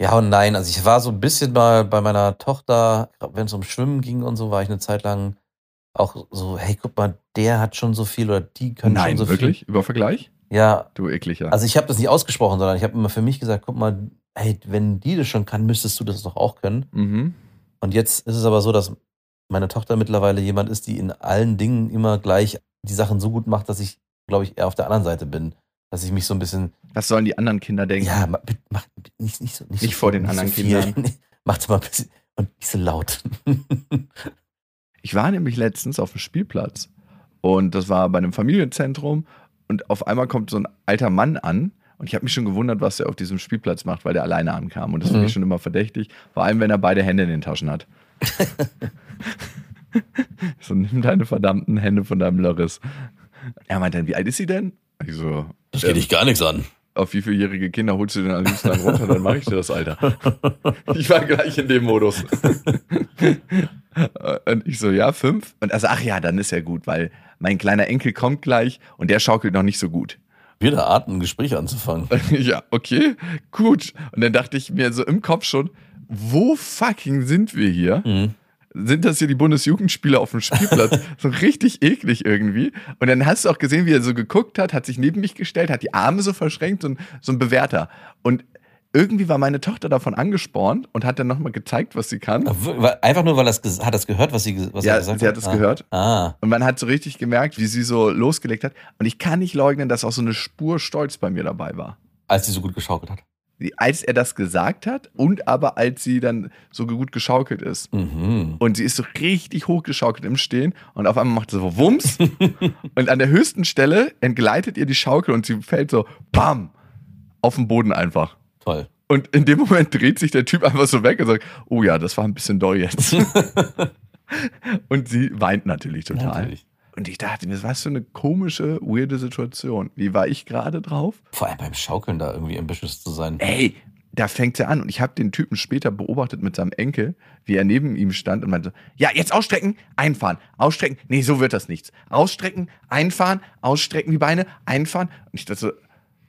Ja und nein. Also ich war so ein bisschen mal bei meiner Tochter, wenn es um Schwimmen ging und so, war ich eine Zeit lang auch so, hey, guck mal, der hat schon so viel oder die können schon so wirklich? Über Vergleich? viel. Ja, Du ekliger. also ich habe das nicht ausgesprochen, sondern ich habe immer für mich gesagt, guck mal, hey, wenn die das schon kann, müsstest du das doch auch können. mhm. Und jetzt ist es aber so, dass meine Tochter mittlerweile jemand ist, die in allen Dingen immer gleich die Sachen so gut macht, dass ich, glaube ich, eher auf der anderen Seite bin. Dass ich mich so ein bisschen Was sollen die anderen Kinder denken? Ja, ma- bitte mach nicht, nicht, so, nicht, Nicht so, vor den nicht anderen so. Kindern. Macht mal ein bisschen und nicht so laut. Ich war nämlich letztens auf dem Spielplatz und das war bei einem Familienzentrum und auf einmal kommt so ein alter Mann an und ich habe mich schon gewundert, was er auf diesem Spielplatz macht, weil der alleine ankam und das finde Mhm. ich schon immer verdächtig, vor allem wenn er beide Hände in den Taschen hat. so, nimm deine verdammten Hände von deinem Lörris. Er meint dann, wie alt ist sie denn? Ich so, Das ähm, geht dich gar nichts an. auf wie vieljährige Kinder holst du denn am liebsten dann runter, dann mache ich dir das, Alter. Ich war gleich in dem Modus. Und ich so, ja, fünf? Und also, ach ja, dann ist ja gut, weil mein kleiner Enkel kommt gleich und der schaukelt noch nicht so gut. Wieder Art, ein Gespräch anzufangen. ja, okay, gut. Und dann dachte ich mir so im Kopf schon, wo fucking sind wir hier? Mhm. Sind das hier die Bundesjugendspiele auf dem Spielplatz? so richtig eklig irgendwie. Und dann hast du auch gesehen, wie er so geguckt hat, hat sich neben mich gestellt, hat die Arme so verschränkt, so ein, so ein Bewerter. Und irgendwie war meine Tochter davon angespornt und hat dann nochmal gezeigt, was sie kann. Einfach nur, weil es hat das gehört, was sie, was Ja, gesagt sie hat es ah. gehört. Ah, Und man hat so richtig gemerkt, wie sie so losgelegt hat. Und ich kann nicht leugnen, dass auch so eine Spur Stolz bei mir dabei war. als sie so gut geschaukelt hat. Als er das gesagt hat und aber als sie dann so gut geschaukelt ist. Mhm. Und sie ist so richtig hochgeschaukelt im Stehen und auf einmal macht sie so Wumms und an der höchsten Stelle entgleitet ihr die Schaukel und sie fällt so BAM auf den Boden einfach. Toll. Und in dem Moment dreht sich der Typ einfach so weg und sagt, oh ja, das war ein bisschen doll jetzt. und sie weint natürlich total. Natürlich. Und ich dachte mir, was für eine komische, weirde Situation. Wie war ich gerade drauf? Vor allem beim Schaukeln da irgendwie ambitious zu sein. Ey, da fängt er an. Und ich habe den Typen später beobachtet mit seinem Enkel, wie er neben ihm stand und meinte, ja, jetzt ausstrecken, einfahren, ausstrecken. Nee, so wird das nichts. Ausstrecken, einfahren, ausstrecken die Beine, einfahren. Und ich dachte so,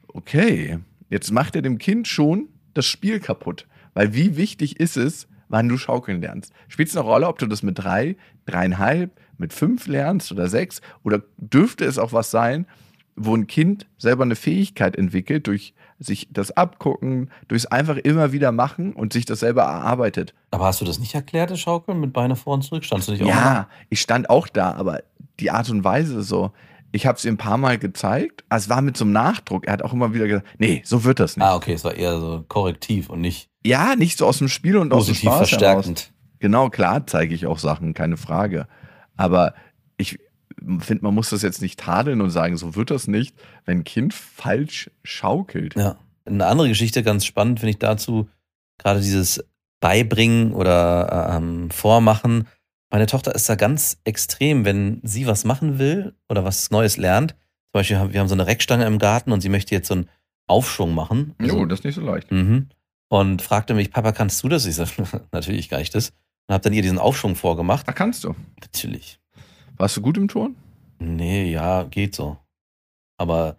okay, jetzt macht er dem Kind schon das Spiel kaputt. Weil wie wichtig ist es, wann du schaukeln lernst? Spielt es eine Rolle, ob du das mit drei, dreieinhalb, mit fünf lernst oder sechs? Oder dürfte es auch was sein, wo ein Kind selber eine Fähigkeit entwickelt, durch sich das Abgucken, durchs einfach immer wieder machen und sich das selber erarbeitet? Aber hast du das nicht erklärt, das Schaukeln mit Beine vor und zurück? Standst du nicht auch mal? Ja, ich stand auch da, aber die Art und Weise so. Ich habe es ihm ein paar Mal gezeigt. Es war mit so einem Nachdruck. Er hat auch immer wieder gesagt, nee, so wird das nicht. Ah, okay, es war eher so korrektiv und nicht Ja, nicht so aus dem Spiel und aus dem positiv Spaß heraus. verstärkend. Genau, klar zeige ich auch Sachen, keine Frage. Aber ich finde, man muss das jetzt nicht tadeln und sagen, so wird das nicht, wenn ein Kind falsch schaukelt. Ja. Eine andere Geschichte, ganz spannend, finde ich dazu, gerade dieses Beibringen oder ähm, Vormachen. Meine Tochter ist da ganz extrem, wenn sie was machen will oder was Neues lernt. Zum Beispiel, wir haben so eine Reckstange im Garten und sie möchte jetzt so einen Aufschwung machen. Jo, Also, das ist nicht so leicht. mhm. Und fragte mich, Papa, kannst du das? Ich sage, natürlich kann ich das. Und habe dann ihr diesen Aufschwung vorgemacht. Ach, kannst du. Natürlich. Warst du gut im Ton? Nee, ja, geht so. Aber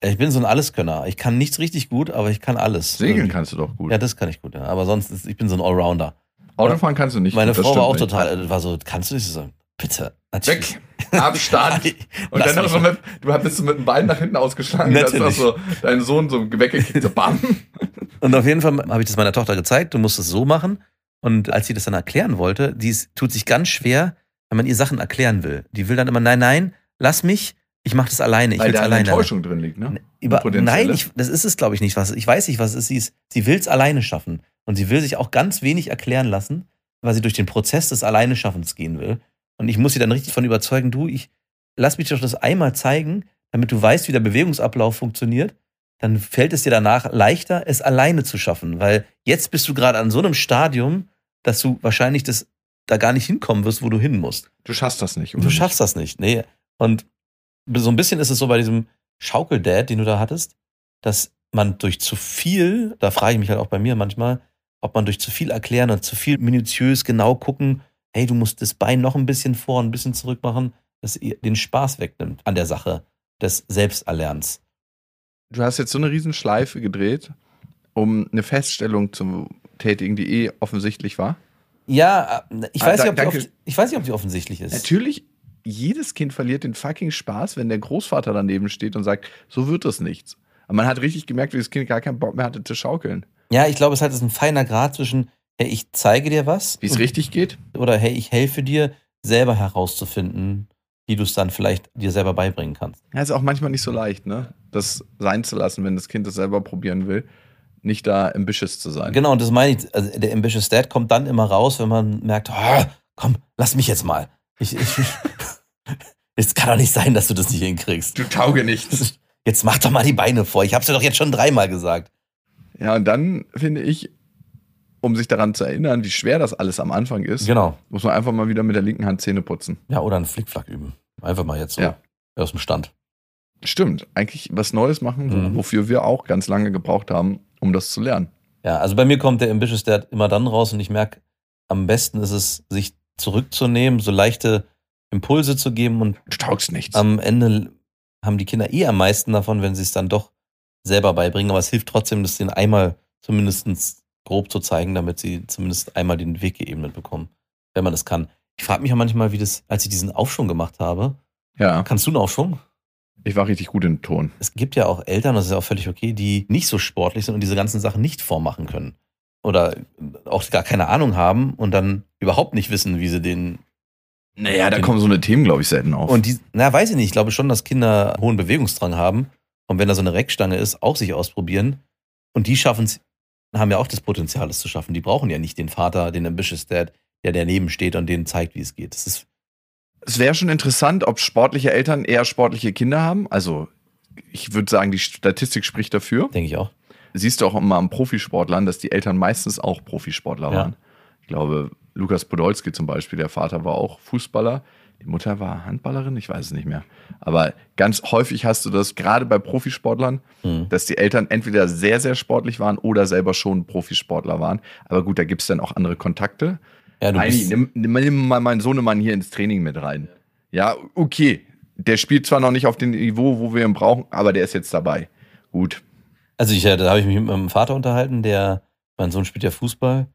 äh, ich bin so ein Alleskönner. Ich kann nichts richtig gut, aber ich kann alles. Segeln Irgendwie. kannst du doch gut. Ja, das kann ich gut, ja. Aber sonst, ist, ich bin so ein Allrounder. Autofahren kannst du nicht. Meine gut, Frau war auch nicht. total, äh, war so, kannst du nicht so sagen? Bitte, natürlich. Weg! Abstand! Und Lass dann noch so mit, du hattest mit dem Bein nach hinten ausgeschlagen, da auch Natürlich. so deinen Sohn so weggekickt, so bam. Und auf jeden Fall habe ich das meiner Tochter gezeigt, du musst es so machen. Und als sie das dann erklären wollte, die tut sich ganz schwer, wenn man ihr Sachen erklären will. Die will dann immer, nein, nein, lass mich, ich mache das alleine, ich Weil will da alleine. Enttäuschung drin liegt, ne? Über, Potenzielle. nein, ich, das ist es, glaube ich, nicht. Was, ich weiß nicht, was es ist. Sie, ist, sie will es alleine schaffen. Und sie will sich auch ganz wenig erklären lassen, weil sie durch den Prozess des Alleineschaffens gehen will. Und ich muss sie dann richtig von überzeugen, du, ich lass mich doch das einmal zeigen, damit du weißt, wie der Bewegungsablauf funktioniert. Dann fällt es dir danach leichter, es alleine zu schaffen. Weil jetzt bist du gerade an so einem Stadium, dass du wahrscheinlich das da gar nicht hinkommen wirst, wo du hin musst. Du schaffst das nicht. Du schaffst das nicht. Nee. Und so ein bisschen ist es so bei diesem Schaukeldad, den du da hattest, dass man durch zu viel, da frage ich mich halt auch bei mir manchmal, ob man durch zu viel erklären und zu viel minutiös genau gucken, hey, du musst das Bein noch ein bisschen vor, ein bisschen zurück machen, das ihr den Spaß wegnimmt an der Sache des Selbsterlernens. Du hast jetzt so eine Riesenschleife gedreht, um eine Feststellung zu tätigen, die eh offensichtlich war. Ja, äh, ich Ah, weiß, da- nicht, ob die, ich weiß nicht, ob die offensichtlich ist. Natürlich, jedes Kind verliert den fucking Spaß, wenn der Großvater daneben steht und sagt, so wird das nichts. Aber man hat richtig gemerkt, wie das Kind gar keinen Bock mehr hatte zu schaukeln. Ja, ich glaube, es hat ein feiner Grad zwischen, hey, ich zeige dir was. Wie es richtig geht? oder hey, ich helfe dir, selber herauszufinden, wie du es dann vielleicht dir selber beibringen kannst. Ja, ist auch manchmal nicht so leicht, ne? Das sein zu lassen, wenn das Kind das selber probieren will, nicht da ambitious zu sein. Genau, und das meine ich, also der Ambitious Dad kommt dann immer raus, wenn man merkt, "Ah, komm, lass mich jetzt mal. Ich, ich, es kann doch nicht sein, dass du das nicht hinkriegst. Du tauge nichts. Jetzt mach doch mal die Beine vor. Ich hab's dir doch jetzt schon dreimal gesagt. Ja, und dann finde ich, um sich daran zu erinnern, wie schwer das alles am Anfang ist, Genau. muss man einfach mal wieder mit der linken Hand Zähne putzen. Ja, oder einen Flickflack üben. Einfach mal jetzt so Ja. aus dem Stand. Stimmt, eigentlich was Neues machen, Mhm. wofür wir auch ganz lange gebraucht haben, um das zu lernen. Ja, also bei mir kommt der Ambitious Dad immer dann raus und ich merke, am besten ist es, sich zurückzunehmen, so leichte Impulse zu geben und Du taugst nichts. am Ende haben die Kinder eh am meisten davon, wenn sie es dann doch selber beibringen. Aber es hilft trotzdem, das denen einmal zumindest grob zu zeigen, damit sie zumindest einmal den Weg geebnet bekommen, wenn man das kann. Ich frage mich ja manchmal, wie das, als ich diesen Aufschwung gemacht habe, ja, kannst du einen Aufschwung? Ich war richtig gut im Ton. Es gibt ja auch Eltern, das ist ja auch völlig okay, die nicht so sportlich sind und diese ganzen Sachen nicht vormachen können. Oder auch gar keine Ahnung haben und dann überhaupt nicht wissen, wie sie den Naja, da kommen so eine Themen, glaube ich, selten auf. Und die, na, weiß ich nicht. Ich glaube schon, dass Kinder hohen Bewegungsdrang haben. Und wenn da so eine Reckstange ist, auch sich ausprobieren. Und die schaffen es, haben ja auch das Potenzial, es zu schaffen. Die brauchen ja nicht den Vater, den Ambitious Dad, der daneben steht und denen zeigt, wie es geht. Das ist, es wäre schon interessant, ob sportliche Eltern eher sportliche Kinder haben. Also, ich würde sagen, die Statistik spricht dafür. denke ich auch. Siehst du auch immer an Profisportlern, dass die Eltern meistens auch Profisportler Ja. waren. Ich glaube, Lukas Podolski zum Beispiel, der Vater war auch Fußballer. Die Mutter war Handballerin, ich weiß es nicht mehr. Aber ganz häufig hast du das, gerade bei Profisportlern, Hm. dass die Eltern entweder sehr, sehr sportlich waren oder selber schon Profisportler waren. Aber gut, da gibt es dann auch andere Kontakte. Ja, Heini, nimm, nimm, mal meinen Sohnemann hier ins Training mit rein. Ja, okay. Der spielt zwar noch nicht auf dem Niveau, wo wir ihn brauchen, aber der ist jetzt dabei. Gut. also ich, da habe ich mich mit meinem Vater unterhalten, der, mein Sohn spielt ja Fußball.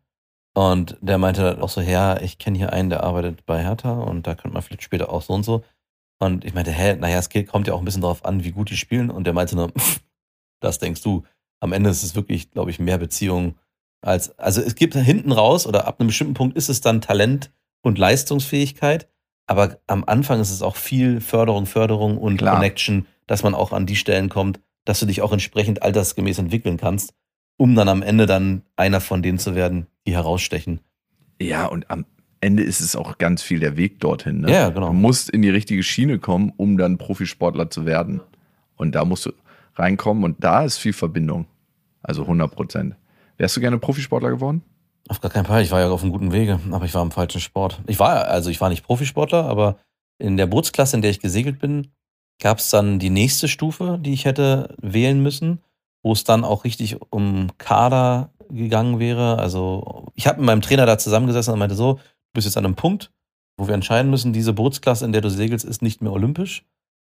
Und der meinte auch so, ja, ich kenne hier einen, der arbeitet bei Hertha und da könnte man vielleicht später auch so und so. Und ich meinte, hä, naja, es geht- kommt ja auch ein bisschen darauf an, wie gut die spielen. Und der meinte nur, das denkst du. Am Ende ist es wirklich, glaube ich, mehr Beziehung als, also es gibt hinten raus oder ab einem bestimmten Punkt ist es dann Talent und Leistungsfähigkeit. Aber am Anfang ist es auch viel Förderung, Förderung und Klar. Connection, dass man auch an die Stellen kommt, dass du dich auch entsprechend altersgemäß entwickeln kannst, um dann am Ende dann einer von denen zu werden, die herausstechen. Ja, und am Ende ist es auch ganz viel der Weg dorthin. Ne? Ja, genau. Du musst in die richtige Schiene kommen, um dann Profisportler zu werden. Und da musst du reinkommen und da ist viel Verbindung. Also 100 Prozent. Wärst du gerne Profisportler geworden? Auf gar keinen Fall. Ich war ja auf einem guten Wege, aber ich war im falschen Sport. Ich war, also ich war nicht Profisportler, aber in der Bootsklasse, in der ich gesegelt bin, gab es dann die nächste Stufe, die ich hätte wählen müssen, wo es dann auch richtig um Kader gegangen wäre. Also ich habe mit meinem Trainer da zusammengesessen und meinte so, du bist jetzt an einem Punkt, wo wir entscheiden müssen, diese Bootsklasse, in der du segelst, ist nicht mehr olympisch.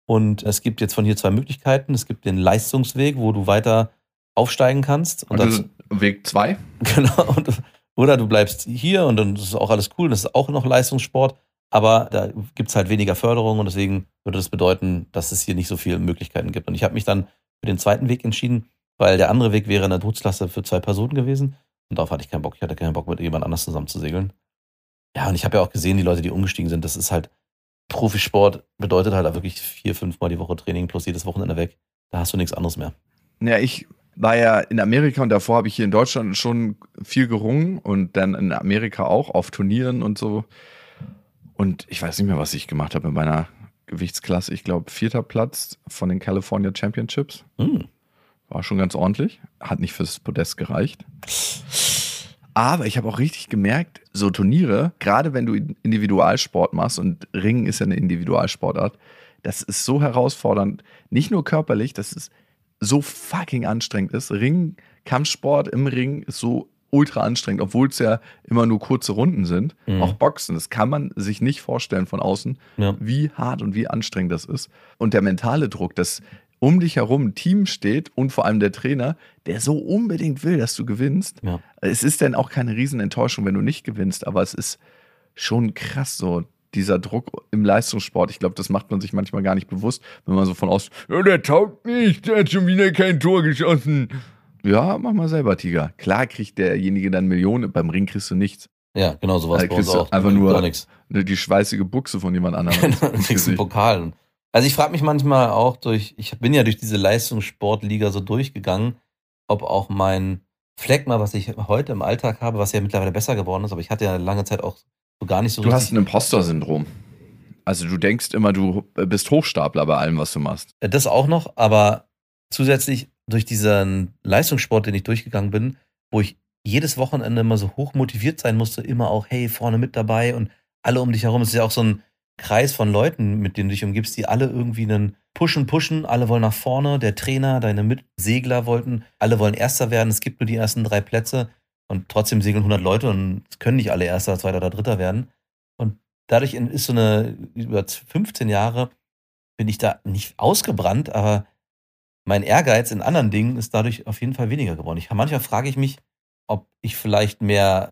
Und es gibt jetzt von hier zwei Möglichkeiten. Es gibt den Leistungsweg, wo du weiter aufsteigen kannst. Und dazu- das ist Weg 2? Genau. Und, oder du bleibst hier und dann ist auch alles cool, das ist auch noch Leistungssport, aber da gibt's halt weniger Förderung und deswegen würde das bedeuten, dass es hier nicht so viele Möglichkeiten gibt. Und ich habe mich dann für den zweiten Weg entschieden, weil der andere Weg wäre eine Bootsklasse für zwei Personen gewesen und darauf hatte ich keinen Bock. Ich hatte keinen Bock, mit jemand anders zusammen zu segeln. Ja, und ich habe ja auch gesehen, die Leute, die umgestiegen sind, das ist halt Profisport, bedeutet halt wirklich vier, fünfmal die Woche Training plus jedes Wochenende weg. Da hast du nichts anderes mehr. Ja, ich war ja in Amerika und davor habe ich hier in Deutschland schon viel gerungen und dann in Amerika auch auf Turnieren und so. Und ich weiß nicht mehr, was ich gemacht habe in meiner Gewichtsklasse. Ich glaube, vierter Platz von den California Championships. Hm. War schon ganz ordentlich. Hat nicht fürs Podest gereicht. Aber ich habe auch richtig gemerkt, so Turniere, gerade wenn du Individualsport machst und Ringen ist ja eine Individualsportart, das ist so herausfordernd. Nicht nur körperlich, dass es so fucking anstrengend ist. Ring, Kampfsport im Ring ist so ultra anstrengend, obwohl es ja immer nur kurze Runden sind. Mhm. Auch Boxen, das kann man sich nicht vorstellen von außen, Ja. wie hart und wie anstrengend das ist. Und der mentale Druck, dass um dich herum ein Team steht und vor allem der Trainer, der so unbedingt will, dass du gewinnst. Ja. Es ist dann auch keine Riesenenttäuschung, wenn du nicht gewinnst, aber es ist schon krass so. Dieser Druck im Leistungssport, ich glaube, das macht man sich manchmal gar nicht bewusst, wenn man so von außen, ja, der taugt nicht, der hat schon wieder kein Tor geschossen. Ja, mach mal selber, Tiger. Klar kriegt derjenige dann Millionen, beim Ring kriegst du nichts. Ja, genau so war es Da bei uns auch. einfach Da nur-. Die schweißige Buchse von jemand anderem. Genau, kriegst einen Gesicht. Pokal. Also ich frage mich manchmal auch durch, ich bin ja durch diese Leistungssportliga so durchgegangen, ob auch mein Phlegma, was ich heute im Alltag habe, was ja mittlerweile besser geworden ist, aber ich hatte ja lange Zeit auch so gar nicht so Du hast ein Imposter-Syndrom. Also du denkst immer, du bist Hochstapler bei allem, was du machst. Äh, Das auch noch, aber zusätzlich durch diesen Leistungssport, den ich durchgegangen bin, wo ich jedes Wochenende immer so hoch motiviert sein musste, immer auch, hey, vorne mit dabei und alle um dich herum. Es ist ja auch so ein Kreis von Leuten, mit denen du dich umgibst, die alle irgendwie einen pushen, pushen, alle wollen nach vorne, der Trainer, deine Mitsegler wollten, alle wollen Erster werden, es gibt nur die ersten drei Plätze und trotzdem segeln 100 Leute und können nicht alle Erster, Zweiter oder Dritter werden. Und dadurch ist so eine, über 15 Jahre bin ich da nicht ausgebrannt, aber mein Ehrgeiz in anderen Dingen ist dadurch auf jeden Fall weniger geworden. Ich, manchmal frage ich mich, ob ich vielleicht mehr,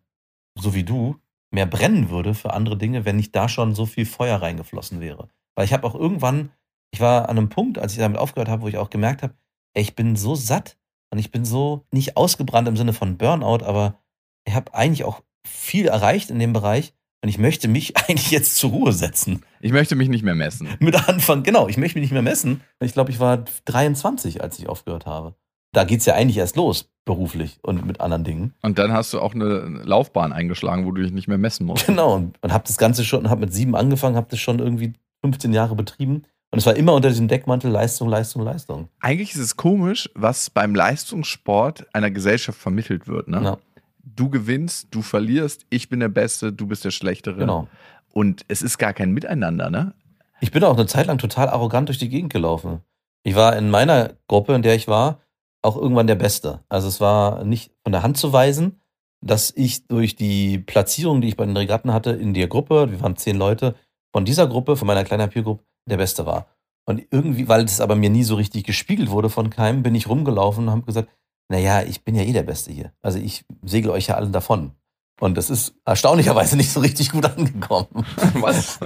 so wie du, mehr brennen würde für andere Dinge, wenn nicht da schon so viel Feuer reingeflossen wäre. Weil ich habe auch irgendwann, ich war an einem Punkt, als ich damit aufgehört habe, wo ich auch gemerkt habe, ey, ich bin so satt und ich bin so nicht ausgebrannt im Sinne von Burnout, aber ich habe eigentlich auch viel erreicht in dem Bereich und ich möchte mich eigentlich jetzt zur Ruhe setzen. Ich möchte mich nicht mehr messen. Mit Anfang, genau, ich möchte mich nicht mehr messen. Ich glaube, ich war 23, als ich aufgehört habe. Da geht's ja eigentlich erst los, beruflich und mit anderen Dingen. Und dann hast du auch eine Laufbahn eingeschlagen, wo du dich nicht mehr messen musst. Genau, und, und habe das Ganze schon, habe mit sieben angefangen, habe das schon irgendwie 15 Jahre betrieben. Und es war immer unter diesem Deckmantel Leistung, Leistung, Leistung. Eigentlich ist es komisch, was beim Leistungssport einer Gesellschaft vermittelt wird. Ne? Ja. Du gewinnst, du verlierst, ich bin der Beste, du bist der Schlechtere. Genau. Und es ist gar kein Miteinander, ne? Ich bin auch eine Zeit lang total arrogant durch die Gegend gelaufen. Ich war in meiner Gruppe, in der ich war, auch irgendwann der Beste. Also es war nicht von der Hand zu weisen, dass ich durch die Platzierung, die ich bei den Regatten hatte, in der Gruppe, wir waren zehn Leute, von dieser Gruppe, von meiner kleinen Peer-Group, der Beste war. Und irgendwie, weil das aber mir nie so richtig gespiegelt wurde von keinem, bin ich rumgelaufen und habe gesagt, naja, ich bin ja eh der Beste hier. Also ich segel euch ja alle davon. Und das ist erstaunlicherweise nicht so richtig gut angekommen. Was?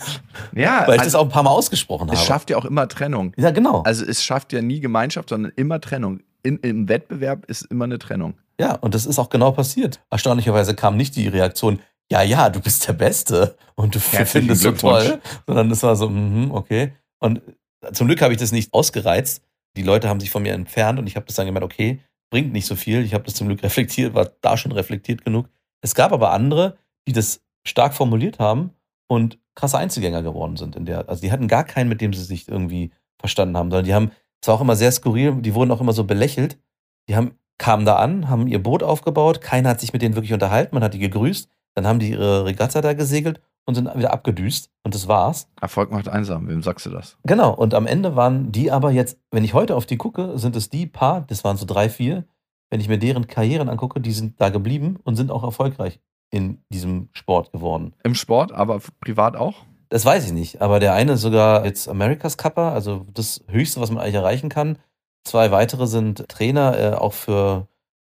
ja, Weil ich das also, auch ein paar Mal ausgesprochen es habe. schafft ja auch immer Trennung. ja, genau. Also es schafft ja nie Gemeinschaft, sondern immer Trennung. In, Im Wettbewerb ist immer eine Trennung. Ja, und das ist auch genau passiert. Erstaunlicherweise kam nicht die Reaktion, ja, ja, du bist der Beste und du Herzlichen findest so toll, sondern es war so, mhm, okay. Und zum Glück habe ich das nicht ausgereizt. Die Leute haben sich von mir entfernt und ich habe das dann gemerkt, okay, bringt nicht so viel. Ich habe das zum Glück reflektiert, war da schon reflektiert genug. Es gab aber andere, die das stark formuliert haben und krasse Einzelgänger geworden sind in der. Also die hatten gar keinen, mit dem sie sich irgendwie verstanden haben, sondern die haben, es war auch immer sehr skurril, die wurden auch immer so belächelt. Die haben, kamen da an, haben ihr Boot aufgebaut, keiner hat sich mit denen wirklich unterhalten, man hat die gegrüßt, dann haben die ihre Regatta da gesegelt und sind wieder abgedüst und das war's. Erfolg macht einsam. Wem sagst du das? Genau, und am Ende waren die aber jetzt, wenn ich heute auf die gucke, sind es die paar, das waren so drei, vier, wenn ich mir deren Karrieren angucke, die sind da geblieben und sind auch erfolgreich in diesem Sport geworden. Im Sport, aber privat auch? Das weiß ich nicht, aber der eine ist sogar jetzt America's Cupper, also das Höchste, was man eigentlich erreichen kann. Zwei weitere sind Trainer, äh, auch für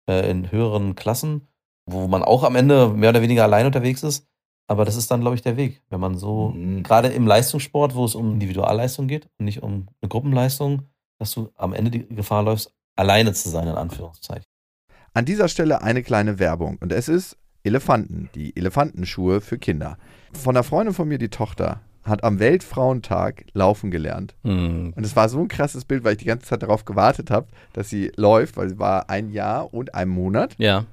äh, in höheren Klassen, wo man auch am Ende mehr oder weniger allein unterwegs ist. Aber das ist dann, glaube ich, der Weg, wenn man so, Mhm. gerade im Leistungssport, wo es um Individualleistung geht und nicht um eine Gruppenleistung, dass du am Ende die Gefahr läufst, alleine zu sein, in Anführungszeichen. An dieser Stelle eine kleine Werbung. Und es ist Elefanten, die Elefantenschuhe für Kinder. Von einer Freundin von mir, die Tochter, hat am Weltfrauentag laufen gelernt. Hm. Und es war so ein krasses Bild, weil ich die ganze Zeit darauf gewartet habe, dass sie läuft, weil sie war ein Jahr und ein Monat. Ja.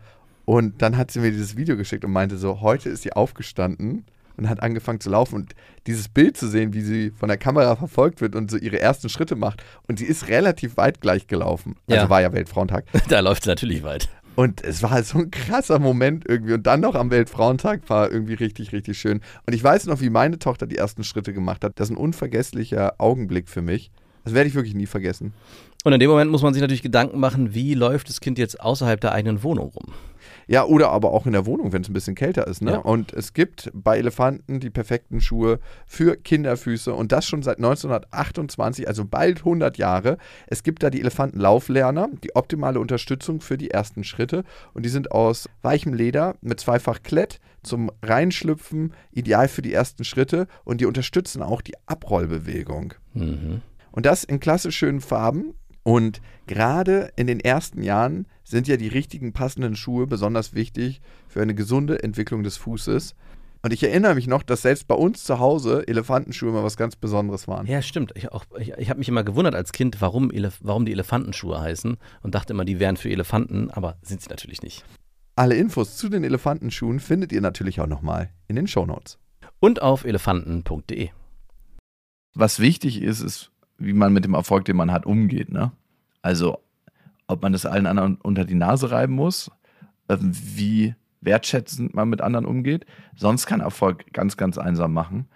Und dann hat sie mir dieses Video geschickt und meinte so, heute ist sie aufgestanden und hat angefangen zu laufen. Und dieses Bild zu sehen, wie sie von der Kamera verfolgt wird und so ihre ersten Schritte macht. Und sie ist relativ weit gleich gelaufen. Also Ja. war ja Weltfrauentag. Da läuft es natürlich weit. Und es war so ein krasser Moment irgendwie. Und dann noch am Weltfrauentag war irgendwie richtig, richtig schön. Und ich weiß noch, wie meine Tochter die ersten Schritte gemacht hat. Das ist ein unvergesslicher Augenblick für mich. Das werde ich wirklich nie vergessen. Und in dem Moment muss man sich natürlich Gedanken machen, wie läuft das Kind jetzt außerhalb der eigenen Wohnung rum? Ja, oder aber auch in der Wohnung, wenn es ein bisschen kälter ist. Ne? Ja. Und es gibt bei Elefanten die perfekten Schuhe für Kinderfüße und das schon seit 1928, also bald 100 Jahre. Es gibt da die Elefantenlauflerner, die optimale Unterstützung für die ersten Schritte und die sind aus weichem Leder mit zweifach Klett zum Reinschlüpfen, ideal für die ersten Schritte und die unterstützen auch die Abrollbewegung. Mhm. Und das in klassisch schönen Farben. Und gerade in den ersten Jahren sind ja die richtigen passenden Schuhe besonders wichtig für eine gesunde Entwicklung des Fußes. Und ich erinnere mich noch, dass selbst bei uns zu Hause Elefantenschuhe immer was ganz Besonderes waren. Ja, stimmt. Ich, auch- ich, ich habe mich immer gewundert als Kind, warum, Elef warum die Elefantenschuhe heißen und dachte immer, die wären für Elefanten, aber sind sie natürlich nicht. Alle Infos zu den Elefantenschuhen findet ihr natürlich auch nochmal in den Shownotes. Und auf elefanten.de. Was wichtig ist, ist, wie man mit dem Erfolg, den man hat, umgeht. Ne? Also, ob man das allen anderen unter die Nase reiben muss, äh, wie wertschätzend man mit anderen umgeht. Sonst kann Erfolg ganz, ganz einsam machen.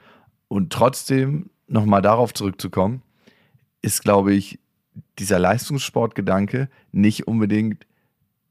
Und trotzdem, nochmal darauf zurückzukommen, ist, glaube ich, dieser Leistungssportgedanke nicht unbedingt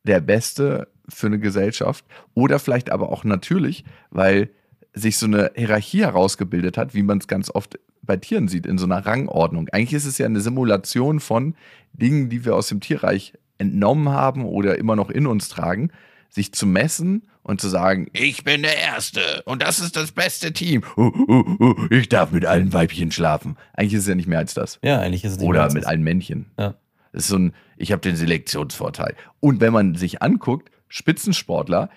der beste für eine Gesellschaft oder vielleicht aber auch natürlich, weil sich so eine Hierarchie herausgebildet hat, wie man es ganz oft bei Tieren sieht, in so einer Rangordnung. Eigentlich ist es ja eine Simulation von Dingen, die wir aus dem Tierreich entnommen haben oder immer noch in uns tragen, sich zu messen und zu sagen, ich bin der Erste und das ist das beste Team. Uh, uh, uh, ich darf mit allen Weibchen schlafen. Eigentlich ist es ja nicht mehr als das. Ja, eigentlich ist es nicht mehr Oder als mit das. allen Männchen. Ja. Das ist so ein, ich habe den Selektionsvorteil. Und wenn man sich anguckt, Spitzensportler,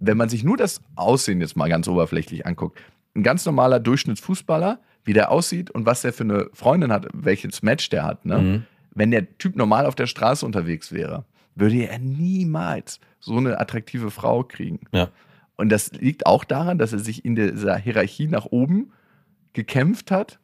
wenn man sich nur das Aussehen jetzt mal ganz oberflächlich anguckt, ein ganz normaler Durchschnittsfußballer, wie der aussieht und was der für eine Freundin hat, welches Match der hat, ne? Mhm. Wenn der Typ normal auf der Straße unterwegs wäre, würde er niemals so eine attraktive Frau kriegen. Ja. Und das liegt auch daran, dass er sich in dieser Hierarchie nach oben gekämpft hat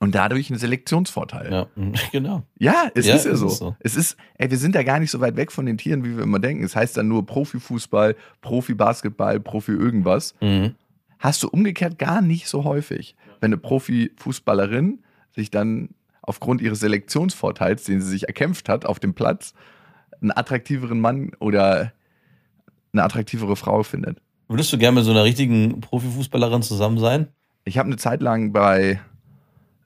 und dadurch einen Selektionsvorteil. Ja, genau. Ja, es Ja, ist ja so. ist so. Es ist, ey, wir sind da gar nicht so weit weg von den Tieren, wie wir immer denken. Es heißt dann nur Profifußball, Profi-Basketball, Profi irgendwas. Mhm. Hast du umgekehrt gar nicht so häufig. Wenn eine Profifußballerin sich dann aufgrund ihres Selektionsvorteils, den sie sich erkämpft hat auf dem Platz, einen attraktiveren Mann oder eine attraktivere Frau findet. Würdest du gerne mit so einer richtigen Profifußballerin zusammen sein? Ich habe eine Zeit lang bei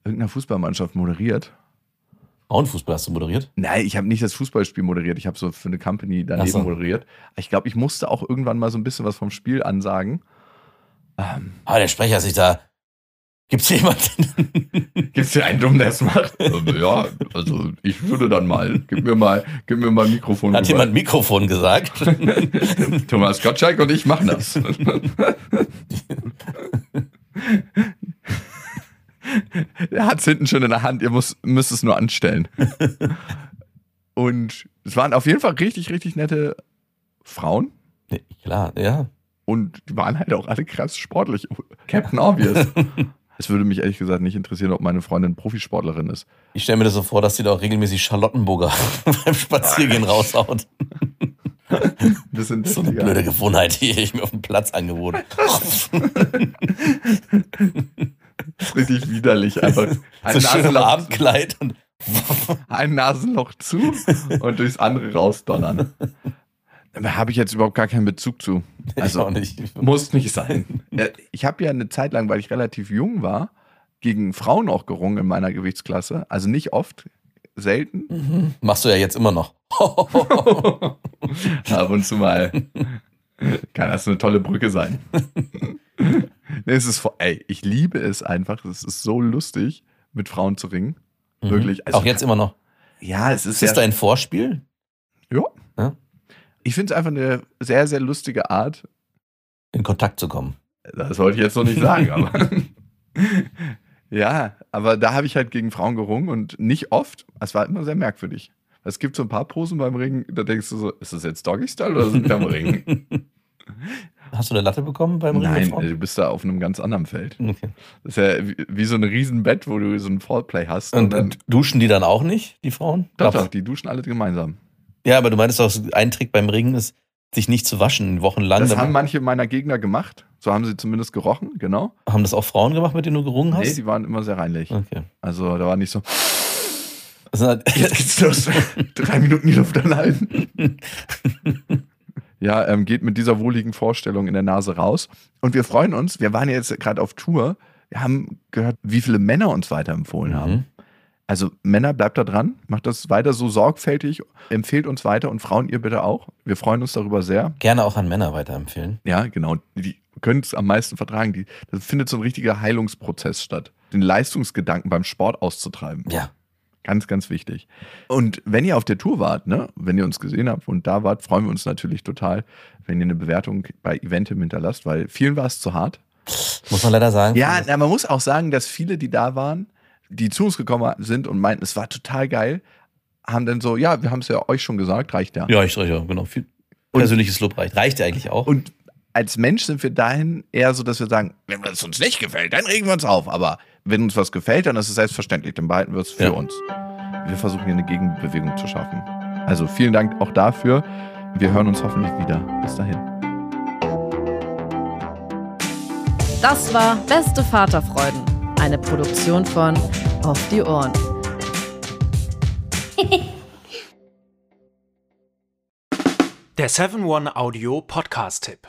irgendeiner Fußballmannschaft moderiert. Frauenfußball hast du moderiert? Nein, ich habe nicht das Fußballspiel moderiert. Ich habe so für eine Company daneben so. moderiert. Ich glaube, ich musste auch irgendwann mal so ein bisschen was vom Spiel ansagen. Ähm, Aber der Sprecher sich da. Gibt's jemanden? Gibt es hier einen Dummen, der es macht? Ähm, ja, also ich würde dann mal. Gib mir mal, gib mir mal ein Mikrofon. Hat rüber. jemand Mikrofon gesagt? Thomas Gottschalk und ich machen das. er hat es hinten schon in der Hand, ihr muss, müsst es nur anstellen. Und es waren auf jeden Fall richtig, richtig nette Frauen. Klar, ja. Und die waren halt auch alle krass sportlich. Captain Obvious. Es würde mich ehrlich gesagt nicht interessieren, ob meine Freundin Profisportlerin ist. Ich stelle mir das so vor, dass die da auch regelmäßig Charlottenburger beim Spaziergehen raushaut. Das sind So eine blöde Gewohnheit, die ich mir auf dem Platz angeboten. richtig widerlich. Einfach ein so schön Abendkleid und ein Nasenloch zu und durchs andere rausdonnern. Da habe ich jetzt überhaupt gar keinen Bezug zu. also Also auch nicht. muss nicht sein. Ich habe ja eine Zeit lang, weil ich relativ jung war, gegen Frauen auch gerungen in meiner Gewichtsklasse. Also nicht oft, selten. Machst du ja jetzt immer noch. Ab und zu mal. Kann das eine tolle Brücke sein. nee, es ist ey, ich liebe es einfach. Es ist so lustig, mit Frauen zu ringen. Wirklich. Also, auch jetzt immer noch. Ja, es ist Ist das ja, dein Vorspiel? ja. Ja? Ich finde es einfach eine sehr, sehr lustige Art. In Kontakt zu kommen. Das wollte ich jetzt noch nicht sagen, aber. ja, aber da habe ich halt gegen Frauen gerungen und nicht oft. Es war immer sehr merkwürdig. Es gibt so ein paar Posen beim Ringen, da denkst du so, ist das jetzt Doggy-Style oder sind wir am Ringen? Hast du eine Latte bekommen beim Ringen? Nein, du bist da auf einem ganz anderen Feld. Okay. Das ist ja wie, wie so ein Riesenbett, wo du so ein Fallplay hast. Und, dann, und duschen die dann auch nicht, die Frauen? doch, doch, die duschen alle gemeinsam. Ja, aber du meinst doch, ein Trick beim Ringen ist, sich nicht zu waschen, wochenlang. Das haben manche meiner Gegner gemacht. So haben sie zumindest gerochen, genau. haben das auch Frauen gemacht, mit denen du gerungen Nee, hast? die waren immer sehr reinlich. okay. Also da war nicht so, halt, jetzt geht's los. Drei Minuten die Luft anhalten. Ja, ähm, geht mit dieser wohligen Vorstellung in der Nase raus. Und wir freuen uns, wir waren ja jetzt gerade auf Tour. Wir haben gehört, wie viele Männer uns weiterempfohlen haben. Also Männer, bleibt da dran, macht das weiter so sorgfältig, empfehlt uns weiter und Frauen ihr bitte auch. Wir freuen uns darüber sehr. gerne auch an Männer weiterempfehlen. Ja, genau. Die können es am meisten vertragen. Die, das findet so ein richtiger Heilungsprozess statt. Den Leistungsgedanken beim Sport auszutreiben. Ja. Ganz, ganz wichtig. Und wenn ihr auf der Tour wart, ne, wenn ihr uns gesehen habt und da wart, freuen wir uns natürlich total, wenn ihr eine Bewertung bei Eventim hinterlasst, weil vielen war es zu hart. Muss man leider sagen. Ja, na, man muss auch sagen, dass viele, die da waren, die zu uns gekommen sind und meinten, es war total geil, haben dann so, ja, wir haben es ja euch schon gesagt, reicht ja. Ja, ich ja, genau. Viel persönliches Lob reicht. Reicht ja eigentlich auch. Und als Mensch sind wir dahin eher so, dass wir sagen, wenn es uns nicht gefällt, dann regen wir uns auf. Aber wenn uns was gefällt, dann ist es selbstverständlich, dann behalten wir es für Ja. uns. Wir versuchen hier eine Gegenbewegung zu schaffen. Also vielen Dank auch dafür. Wir hören uns hoffentlich wieder. Bis dahin. Das war Beste Vaterfreuden, eine Produktion von Auf die Ohren. Der 7-One-Audio-Podcast-Tipp.